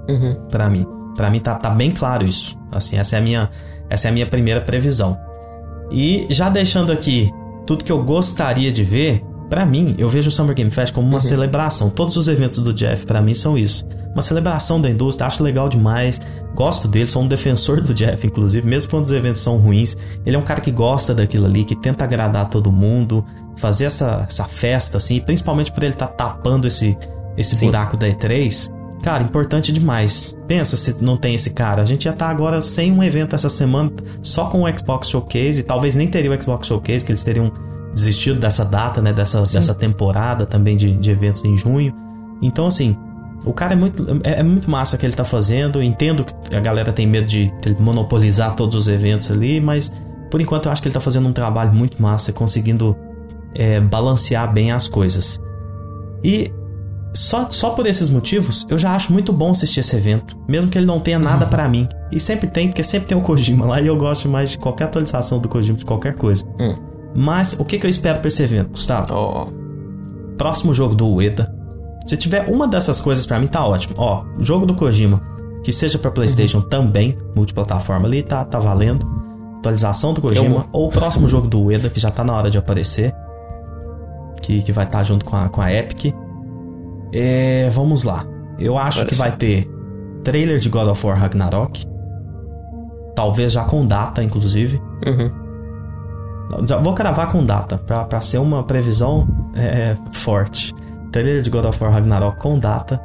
Uhum. Pra mim. Pra mim tá, tá bem claro isso. Assim, essa é a minha, essa é a minha primeira previsão. E já deixando aqui tudo que eu gostaria de ver, para mim, eu vejo o Summer Game Fest como uma uhum. celebração. Todos os eventos do Jeff, para mim, são isso. Uma celebração da indústria, acho legal demais. Gosto dele, sou um defensor do Jeff, inclusive, mesmo quando os eventos são ruins. Ele é um cara que gosta daquilo ali, que tenta agradar todo mundo, fazer essa, essa festa, assim, principalmente por ele estar tá tapando esse, esse buraco da E3. Cara, importante demais. Pensa se não tem esse cara. A gente já tá agora sem um evento essa semana, só com o Xbox Showcase. Talvez nem teria o Xbox Showcase, que eles teriam desistido dessa data, né? Dessa, dessa temporada também de, de eventos em junho. Então, assim, o cara é muito, é, é, muito massa que ele tá fazendo. Entendo que a galera tem medo de monopolizar todos os eventos ali, mas por enquanto eu acho que ele tá fazendo um trabalho muito massa, conseguindo é, balancear bem as coisas. E só, só por esses motivos, eu já acho muito bom assistir esse evento, mesmo que ele não tenha nada para mim. E sempre tem, porque sempre tem o Kojima lá e eu gosto mais de qualquer atualização do Kojima, de qualquer coisa. Hum. Mas o que, que eu espero pra esse evento, Gustavo? Oh. Próximo jogo do Ueda. Se tiver uma dessas coisas para mim, tá ótimo. Ó, jogo do Kojima, que seja para PlayStation uhum. também, multiplataforma ali, tá, tá valendo. Atualização do Kojima, eu... ou o próximo jogo do Ueda, que já tá na hora de aparecer. Que, que vai estar tá junto com a, com a Epic. É, vamos lá. Eu acho Parece. que vai ter trailer de God of War Ragnarok. Talvez já com data, inclusive. Uhum. Já vou cravar com data, pra, pra ser uma previsão é, forte. Trailer de God of War Ragnarok com data.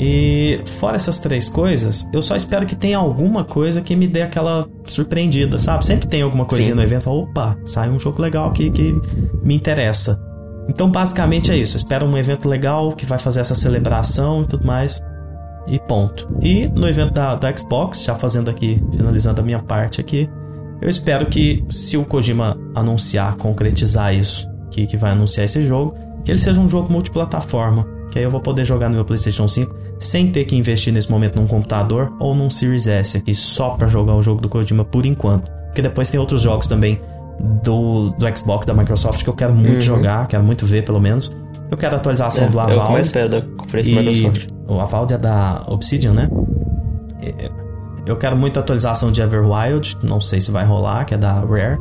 E fora essas três coisas, eu só espero que tenha alguma coisa que me dê aquela surpreendida, sabe? Sempre tem alguma coisinha Sim. no evento, opa, sai um jogo legal aqui que me interessa. Então, basicamente é isso. Espero um evento legal que vai fazer essa celebração e tudo mais. E ponto. E no evento da, da Xbox, já fazendo aqui, finalizando a minha parte aqui, eu espero que se o Kojima anunciar, concretizar isso, que, que vai anunciar esse jogo, que ele seja um jogo multiplataforma. Que aí eu vou poder jogar no meu PlayStation 5 sem ter que investir nesse momento num computador ou num Series S aqui só para jogar o jogo do Kojima por enquanto. Porque depois tem outros jogos também do, do Xbox da Microsoft que eu quero muito uhum. jogar, quero muito ver pelo menos. Eu quero a atualização é, do Aval. Eu mais espero da conferência da Microsoft. O Aval é da Obsidian, né? Eu quero muito a atualização de Everwild, não sei se vai rolar, que é da Rare.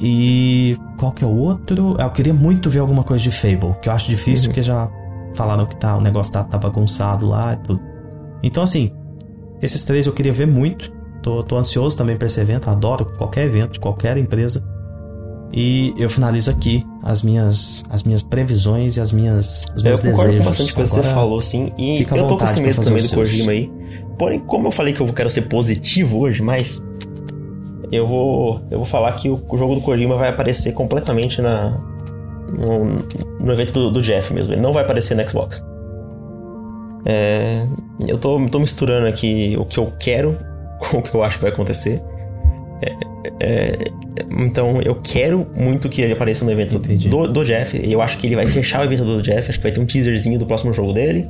E qual que é o outro? Eu queria muito ver alguma coisa de Fable, que eu acho difícil uhum. porque já falaram que tá, o negócio tá, tá bagunçado lá e tudo. Então assim, esses três eu queria ver muito. Tô, tô ansioso também para esse evento, adoro qualquer evento de qualquer empresa. E eu finalizo aqui as minhas, as minhas previsões e as minhas, os meus eu concordo com bastante coisa que você falou, sim. E eu tô com esse medo também do Kojima aí. Porém, como eu falei que eu quero ser positivo hoje, mas eu vou, eu vou falar que o, o jogo do Kojima vai aparecer completamente na, no, no evento do, do, Jeff mesmo. Ele não vai aparecer no Xbox. É, eu tô, tô misturando aqui o que eu quero com o que eu acho que vai acontecer. É, é, então eu quero muito que ele apareça no evento do, do, Jeff. Eu acho que ele vai fechar o evento do Jeff. Acho que vai ter um teaserzinho do próximo jogo dele.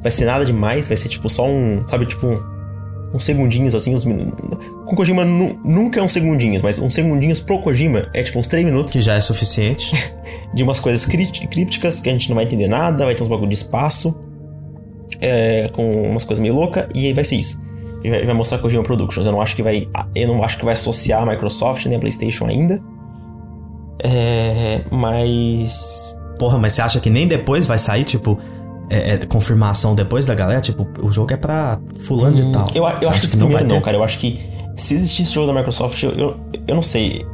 Vai ser nada demais, vai ser tipo só um. Sabe, tipo. Uns segundinhos assim, uns Com Kojima nunca é uns segundinhos, mas uns segundinhos pro Kojima é tipo uns 3 minutos. Que já é suficiente. de umas coisas crípticas que a gente não vai entender nada, vai ter uns bagulho de espaço. É, com umas coisas meio loucas, e aí vai ser isso e vai mostrar Kojima Productions. Eu não acho que vai, eu não acho que vai associar a Microsoft nem a PlayStation ainda. É, mas porra, mas você acha que nem depois vai sair tipo é, é, confirmação depois da galera? Tipo, o jogo é pra fulano hum, de tal. Eu, eu acho que esse não primeiro não, cara. Eu acho que se existisse jogo da Microsoft, eu, eu, eu não sei.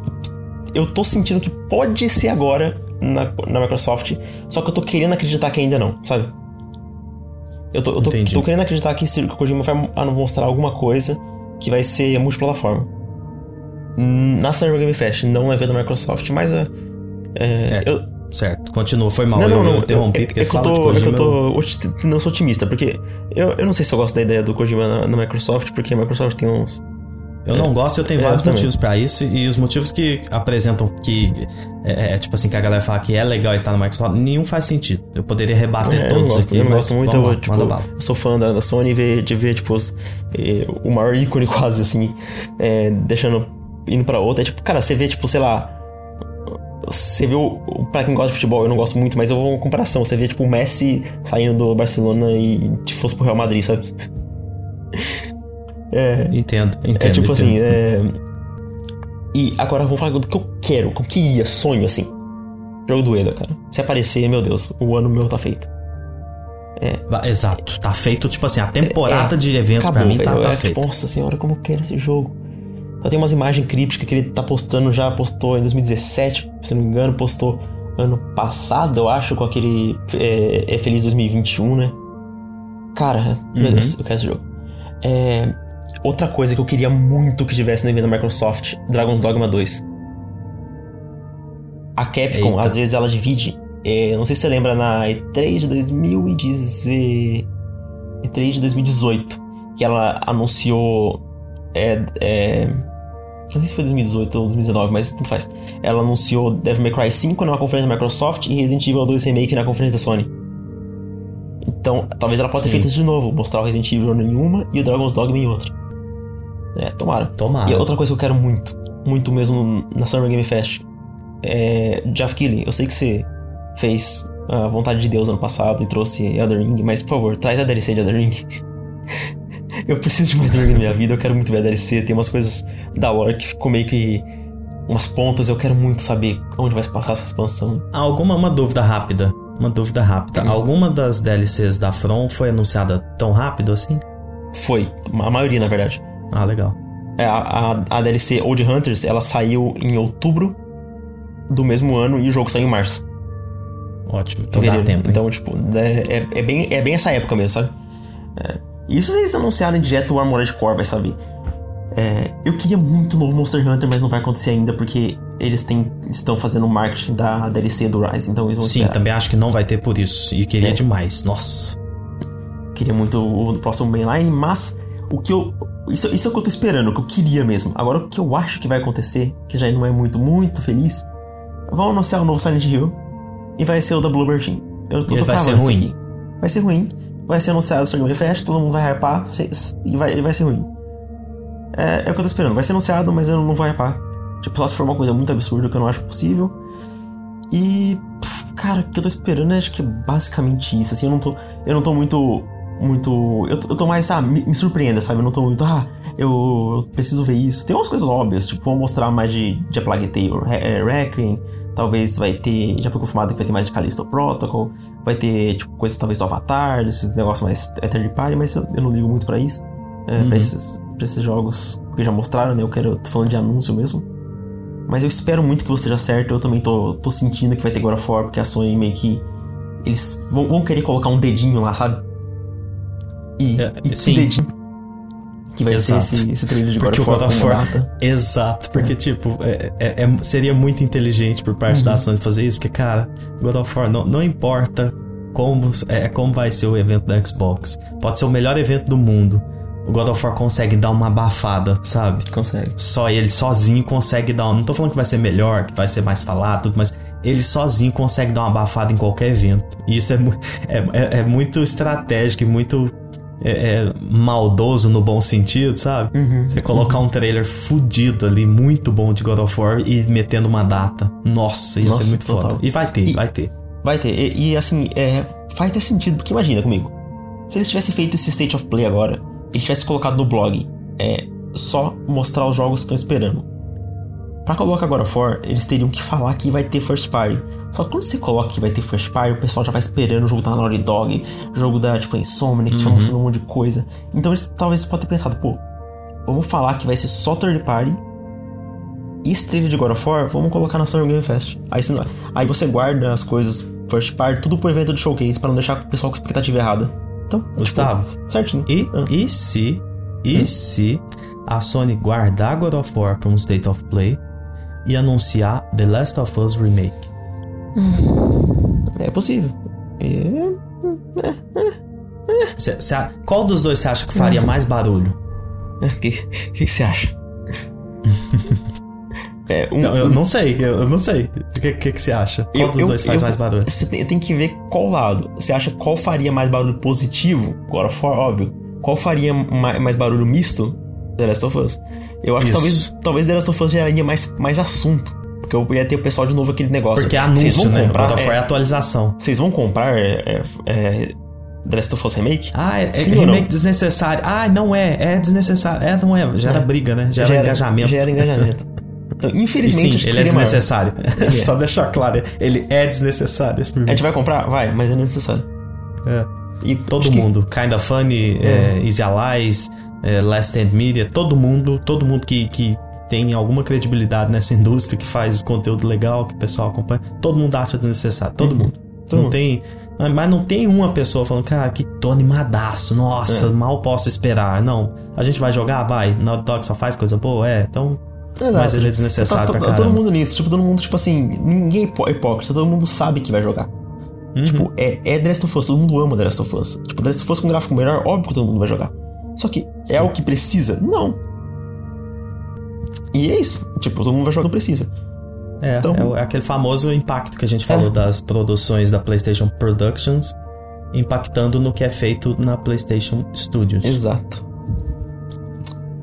Eu tô sentindo que pode ser agora na, na Microsoft, só que eu tô querendo acreditar que ainda não, sabe? Eu tô, eu tô, tô querendo acreditar que o Kojima vai mostrar alguma coisa que vai ser multiplataforma. Na Summer Game Fest, não é ver da Microsoft, mas é, é, é eu, certo, continua, foi mal, não, não, eu, eu interrompi porque é, que eu tô, Kojima, é que eu tô, não sou otimista, porque eu, eu não sei se eu gosto da ideia do Kojima na, na Microsoft, porque a Microsoft tem uns eu não gosto, eu tenho é, vários eu motivos para isso. E os motivos que apresentam que. É, é, tipo assim, que a galera fala que é legal estar no Microsoft, nenhum faz sentido. Eu poderia rebater é, todos eu gosto, aqui. Eu não gosto muito, eu, tipo, eu sou fã da, da Sony ver, de ver, tipo, os, eh, o maior ícone quase, assim, é, deixando. indo pra outra. É tipo, cara, você vê, tipo, sei lá. Você vê o. Pra quem gosta de futebol, eu não gosto muito, mas eu vou uma comparação. Você vê, tipo, o Messi saindo do Barcelona e tipo, fosse pro Real Madrid, sabe? É, entendo, entendo. É tipo assim, entendo. assim, é... E agora vamos falar do que eu quero, o que eu queria, sonho, assim. Jogo do Eda, cara. Se aparecer, meu Deus, o ano meu tá feito. É. Exato, tá feito, tipo assim, a temporada é, de eventos acabou, pra mim tá, tá é. Tipo, nossa senhora, como eu quero esse jogo. Só tem umas imagens crípticas que ele tá postando já, postou em 2017, se não me engano, postou ano passado, eu acho, com aquele é, é Feliz 2021, né? Cara, uhum. meu Deus, eu quero esse jogo. É, Outra coisa que eu queria muito que tivesse no evento da Microsoft, Dragon's Dogma 2. A Capcom, Eita. às vezes, ela divide É, não sei se você lembra na E3 de 2010. E3 de 2018. Que ela anunciou. É, é, não sei se foi 2018 ou 2019, mas tanto faz. Ela anunciou Devil May Cry 5 na conferência da Microsoft e Resident Evil 2 Remake na conferência da Sony. Então, talvez ela possa ter feito isso de novo, mostrar o Resident Evil em uma e o Dragon's Dogma em outra. É, tomara. Tomara. E outra coisa que eu quero muito, muito mesmo na Summer Game Fest, é Jeff Keighley. Eu sei que você fez a vontade de Deus ano passado e trouxe Elder Ring, mas por favor, traz a DLC de Elder Ring. eu preciso de mais Elder Ring na minha vida, eu quero muito ver a DLC, tem umas coisas da lore que ficou meio que umas pontas, eu quero muito saber onde vai se passar essa expansão. Alguma uma dúvida rápida? Uma dúvida rápida. Uhum. Alguma das DLCs da From foi anunciada tão rápido assim? Foi, a maioria na verdade. Ah, legal. É, a, a, DLC Old Hunters, ela saiu em outubro do mesmo ano e o jogo saiu em março. Ótimo, então dá tempo. Hein? Então, tipo, é, é, é, bem, é bem essa época mesmo, sabe? É. Isso se eles anunciarem direto o Armored Core, vai saber. É, eu queria muito novo Monster Hunter, mas não vai acontecer ainda porque eles têm, estão fazendo o marketing da DLC do Rise, então eles vão Sim, esperar. também acho que não vai ter por isso. E queria é. demais, nossa. Queria muito o próximo mainline, mas o que eu. Isso, isso é o que eu tô esperando, o que eu queria mesmo. Agora, o que eu acho que vai acontecer, que já não é muito, muito feliz, vão anunciar o novo Silent Hill e vai ser o da Bluebird Team. Eu tô, tô vai ser ruim. Aqui. Vai ser ruim. Vai ser anunciado o Game Fest, todo mundo vai hypar e vai, vai ser ruim. É, é o que eu tô esperando. Vai ser anunciado, mas eu não vou hypar. Tipo, só se for uma coisa muito absurda que eu não acho possível. E. Pff, cara, o que eu tô esperando é acho que é basicamente isso. Assim, eu não tô. Eu não tô muito. Muito. Eu, eu tô mais, ah, me, me surpreenda, sabe? Eu não tô muito, ah, eu, eu, preciso ver isso. Tem umas coisas óbvias, tipo, vão mostrar mais de, de A Plague Tale é, Requiem. Talvez vai ter. Já foi confirmado que vai ter mais de Callisto Protocol. Vai ter, tipo, coisas talvez do Avatar, esses negócios mais third party, mas eu, eu não ligo muito para isso. É, uhum. pra, esses, pra esses jogos, porque já mostraram, né? Eu quero. Tô falando de anúncio mesmo. Mas eu espero muito que você esteja certo. Eu também tô, tô sentindo que vai ter God of War, porque a Sony meio que. Eles vão, vão querer colocar um dedinho lá, sabe? E, é, e sim. dedinho. Que vai Exato. ser esse, esse trailer de porque. God of War. Exato, porque, é. tipo, é, é, é, seria muito inteligente por parte uhum. da Sony fazer isso, porque, cara, God of War não, não importa como, é, como vai ser o evento da Xbox. Pode ser o melhor evento do mundo o God of War consegue dar uma abafada, sabe? Consegue. Só ele sozinho consegue dar. Não tô falando que vai ser melhor, que vai ser mais falado, tudo, mas ele sozinho consegue dar uma abafada em qualquer evento. E isso é, é, é, é muito estratégico e muito é, é, maldoso no bom sentido, sabe? Uhum, Você colocar uhum. um trailer fudido ali, muito bom de God of War e metendo uma data. Nossa, ia Nossa, ser muito total. foda. E vai ter, e, vai ter. Vai ter. E, e assim, é, faz até sentido, porque imagina comigo. Se eles tivessem feito esse State of Play agora, ele tivesse colocado no blog é só mostrar os jogos que estão esperando. Pra colocar agora for, eles teriam que falar que vai ter first party. Só que quando você coloca que vai ter first party, o pessoal já vai esperando o jogo da Naughty Dog, jogo da tipo Insomniac, que uhum. mostrando um monte de coisa. Então eles talvez podem ter pensado, pô, vamos falar que vai ser só third party. E estrela de God of War, vamos colocar na Summer Game Fest. Aí você, aí você guarda as coisas first party, tudo pro evento de showcase, para não deixar o pessoal com expectativa errada. Então, Gustavo, tipo, certinho. E, ah. e se, e hum? se a Sony guardar God of War para um State of Play e anunciar The Last of Us Remake? É possível. É... Cê, cê, qual dos dois você acha que faria mais barulho? O que, que você acha? É, um, não, eu não sei, eu, não sei. O que, que, que você acha? Qual eu, dos dois faz mais barulho? Você tem, tem, que ver qual lado. Você acha qual faria mais barulho positivo? Agora, for óbvio. Qual faria mais, mais barulho misto? The Last of Us. Eu acho Isso. que talvez, talvez The Last of Us geraria mais, mais assunto. Porque eu ia ter o pessoal de novo aquele negócio. Porque é anúncio, vão né? comprar, of War é, atualização. Vocês vão comprar é, é, The Last of Us Remake? Ah, é, Sim é remake desnecessário. Ah, não é, é desnecessário. É, não é. Gera é. briga, né? Gera, gera engajamento. Gera engajamento. Então, infelizmente, sim, ele é desnecessário. Ele Só é. deixar claro, ele é desnecessário. A gente vai comprar? Vai, mas é necessário. É. E todo mundo, que... Kinda Funny, é. é. Easy Allies, é, Last Stand Media, todo mundo, todo mundo que, que tem alguma credibilidade nessa indústria, que faz conteúdo legal, que o pessoal acompanha, todo mundo acha desnecessário, todo uhum. mundo. Todo não mundo. tem. Mas não tem uma pessoa falando, cara, que tô animadaço, nossa, é. mal posso esperar. Não. A gente vai jogar? Vai. Naughty Dog só faz coisa boa? É. Então Exato. Mas ele é desnecessário tá, tá, tá todo mundo nisso, tipo, todo mundo, tipo assim, ninguém é hipócrita, todo mundo sabe que vai jogar. Uhum. Tipo, é, é The Last of Us, todo mundo ama The Last of Us. Tipo, The Last of Us com gráfico melhor, óbvio que todo mundo vai jogar. Só que é o que precisa? Não. E é isso. Tipo, todo mundo vai jogar, não precisa. É, então, é aquele famoso impacto que a gente falou é. das produções da PlayStation Productions impactando no que é feito na PlayStation Studios. Exato.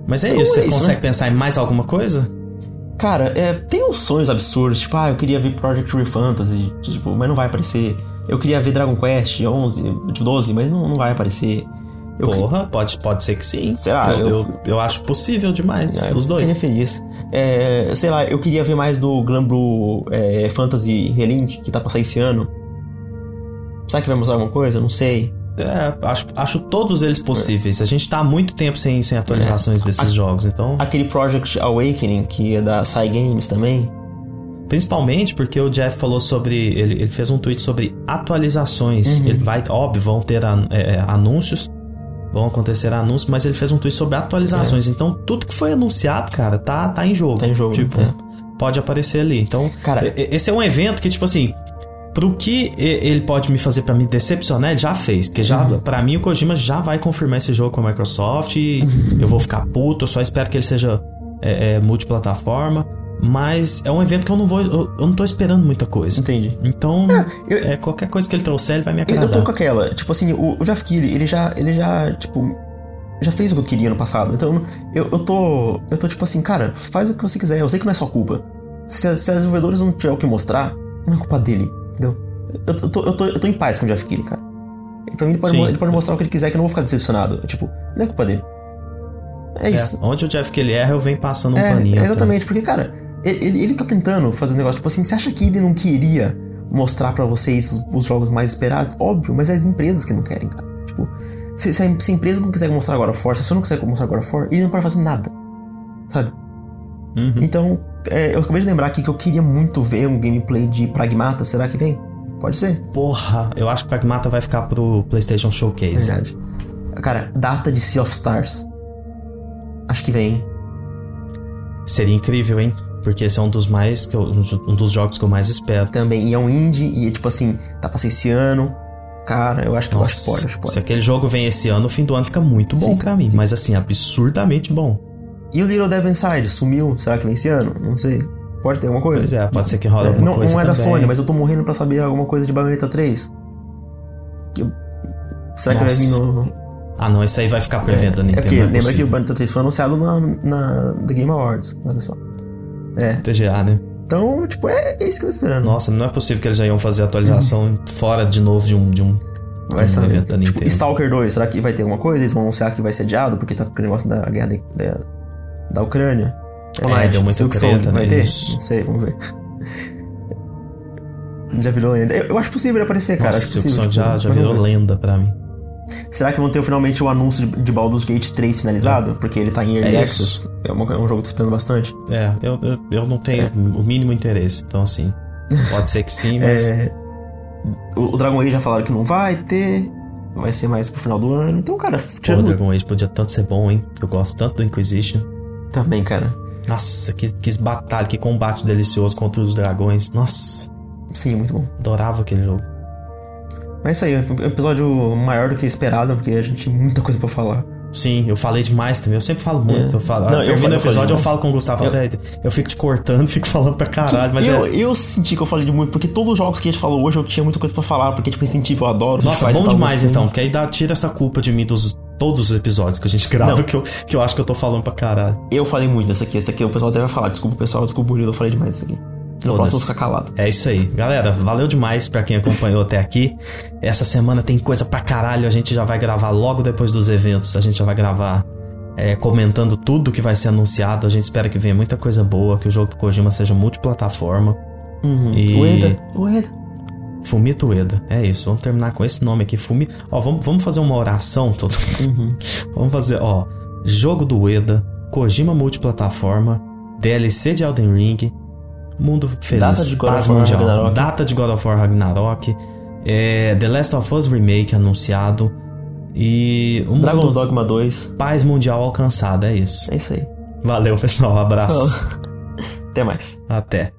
Mas é então isso, é você isso, consegue né? pensar em mais alguma coisa? Cara, é, tem uns sonhos absurdos, tipo, ah, eu queria ver Project Re Fantasy, tipo, mas não vai aparecer. Eu queria ver Dragon Quest 11, 12, mas não, não vai aparecer. Eu Porra, que... pode, pode ser que sim. Será? Eu, eu, eu, eu acho possível demais, é, os dois. Eu feliz. É, sei lá, eu queria ver mais do Glamblue é, Fantasy Relink, que tá pra sair esse ano. Será que vai mostrar alguma coisa? Não sei. É, acho, acho todos eles possíveis. A gente tá há muito tempo sem, sem atualizações é. desses A, jogos, então. Aquele Project Awakening, que é da Psy Games também. Principalmente porque o Jeff falou sobre. Ele, ele fez um tweet sobre atualizações. Uhum. Ele vai, óbvio, vão ter an, é, é, anúncios. Vão acontecer anúncios, mas ele fez um tweet sobre atualizações. É. Então, tudo que foi anunciado, cara, tá, tá em jogo. Tá em jogo. Tipo, é. pode aparecer ali. Então, cara, esse é um evento que, tipo assim, pro que ele pode me fazer para me decepcionar, ele já fez. Porque já, uhum. para mim, o Kojima já vai confirmar esse jogo com a Microsoft. E uhum. eu vou ficar puto, eu só espero que ele seja é, é, multiplataforma. Mas é um evento que eu não vou. Eu, eu não tô esperando muita coisa. Entendi. Então, é, eu, é, qualquer coisa que ele trouxer, ele vai me agradar. Eu tô com aquela. Tipo assim, o, o Jeff Keighley, ele já. Ele já, tipo. Já fez o que eu queria no passado. Então, eu, eu tô. Eu tô tipo assim, cara, faz o que você quiser. Eu sei que não é sua culpa. Se, se os desenvolvedores não tiver o que mostrar, não é culpa dele. Entendeu? Eu, eu, tô, eu, tô, eu tô em paz com o Jeff Keighley, cara. Pra mim, ele pode, ele pode mostrar o que ele quiser que eu não vou ficar decepcionado. Tipo, não é culpa dele. É, é isso. Onde o Jeff Keighley erra, eu venho passando um é, paninho. Exatamente, porque, cara, ele, ele tá tentando fazer um negócio, tipo assim, você acha que ele não queria mostrar para vocês os, os, jogos mais esperados? Óbvio, mas é as empresas que não querem, cara. Tipo, se, se, a, se a, empresa não quiser mostrar agora Force, se você não quiser mostrar agora For, ele não pode fazer nada. Sabe? Uhum. Então, é, eu acabei de lembrar aqui que eu queria muito ver um gameplay de Pragmata. Será que vem? Pode ser. Porra, eu acho que Pragmata vai ficar pro PlayStation Showcase. Verdade. Cara, data de Sea of Stars. Acho que vem. Seria incrível, hein? Porque esse é um dos mais. Eu, um dos jogos que eu mais espero. Também. E é um indie, e tipo assim, tá pra ser esse ano. Cara, eu acho que, Nossa, eu acho que pode, acho que pode. Se aquele jogo vem esse ano, o fim do ano fica muito bom para mim. Mas assim, absurdamente bom. E o Little Devil Inside sumiu? Será que vem esse ano? Não sei. Pode ter alguma coisa? Pois é, pode ser que rola é, alguma não, coisa. Não é também. da Sony, mas eu tô morrendo pra saber alguma coisa de Bayonetta 3. Será Nossa. que vai vir no. Ah, não, esse aí vai ficar pré-venda é, Nintendo. É porque é lembra que o Bayonetta 3 foi anunciado na, na The Game Awards, olha só. É. TGA, né? Então, tipo, é, é isso que eu tô esperando. Nossa, não é possível que eles já iam fazer atualização uhum. fora de novo de um, de um, vai um evento da tipo, Stalker 2, será que vai ter alguma coisa? Eles vão anunciar que vai ser adiado porque tá com o negócio da guerra de, da, da Ucrânia. É, deu muita Vai ter? Não sei, vamos ver. Já virou lenda. Eu, eu acho possível aparecer, cara. Acho possível, tipo, já, já virou lenda pra mim. Será que vão ter finalmente o anúncio de, Baldur's Gate 3 finalizado? É. Porque ele tá em Early é Access. É, um, é um jogo que tô esperando bastante. É, eu, eu, eu não tenho é. o mínimo interesse. Então, assim, pode ser que sim, mas... É, o, o Dragon Age já falaram que não vai ter. Vai ser mais pro final do ano. Então, cara... Tirando... O Dragon Age podia tanto ser bom, hein? Eu gosto tanto do Inquisition. Também, cara. Nossa, que, que batalha, que combate delicioso contra os dragões. Nossa. Sim, muito bom. Adorava aquele jogo. Mas é isso aí, um episódio maior do que esperado, porque a gente tinha muita coisa para falar. Sim, eu falei demais também. Eu sempre falo muito. É. Eu falo, não, eu, no episódio eu falo com o Gustavo, eu... Eu fico te cortando, fico falando pra caralho. Mas eu, é... eu senti que eu falei de muito, porque todos os jogos que a gente falou hoje eu tinha muita coisa pra falar, porque, tipo, Resident eu adoro. Nossa, bom demais então, porque aí dá, tira essa culpa de mim dos todos os episódios que a gente grava, que eu, que eu acho que eu tô falando pra caralho. Eu falei muito dessa aqui, esse aqui o pessoal deve falar. Desculpa, pessoal, desculpa, Murilo, eu falei demais isso aqui. Eu vou ficar calado. É isso aí. Galera, valeu demais pra quem acompanhou até aqui. Essa semana tem coisa pra caralho. A gente já vai gravar logo depois dos eventos. A gente já vai gravar é, comentando tudo que vai ser anunciado. A gente espera que venha muita coisa boa, que o jogo do Kojima seja multiplataforma. Uhum. E... Ueda, Ueda. Fumito Ueda, é isso. Vamos terminar com esse nome aqui, Fumi. Ó, vamos, vamos fazer uma oração todo uhum. Vamos fazer, ó, jogo do Ueda, Kojima multiplataforma, DLC de Elden Ring, Mundo Feliz, Data de God of War mundial, Ragnarok. Data de God of War Ragnarok, é, The Last of Us Remake anunciado e... Um Dragon's Dogma 2. Paz mundial alcançada, é isso. É isso aí. Valeu, pessoal. Um abraço. Até mais. Até.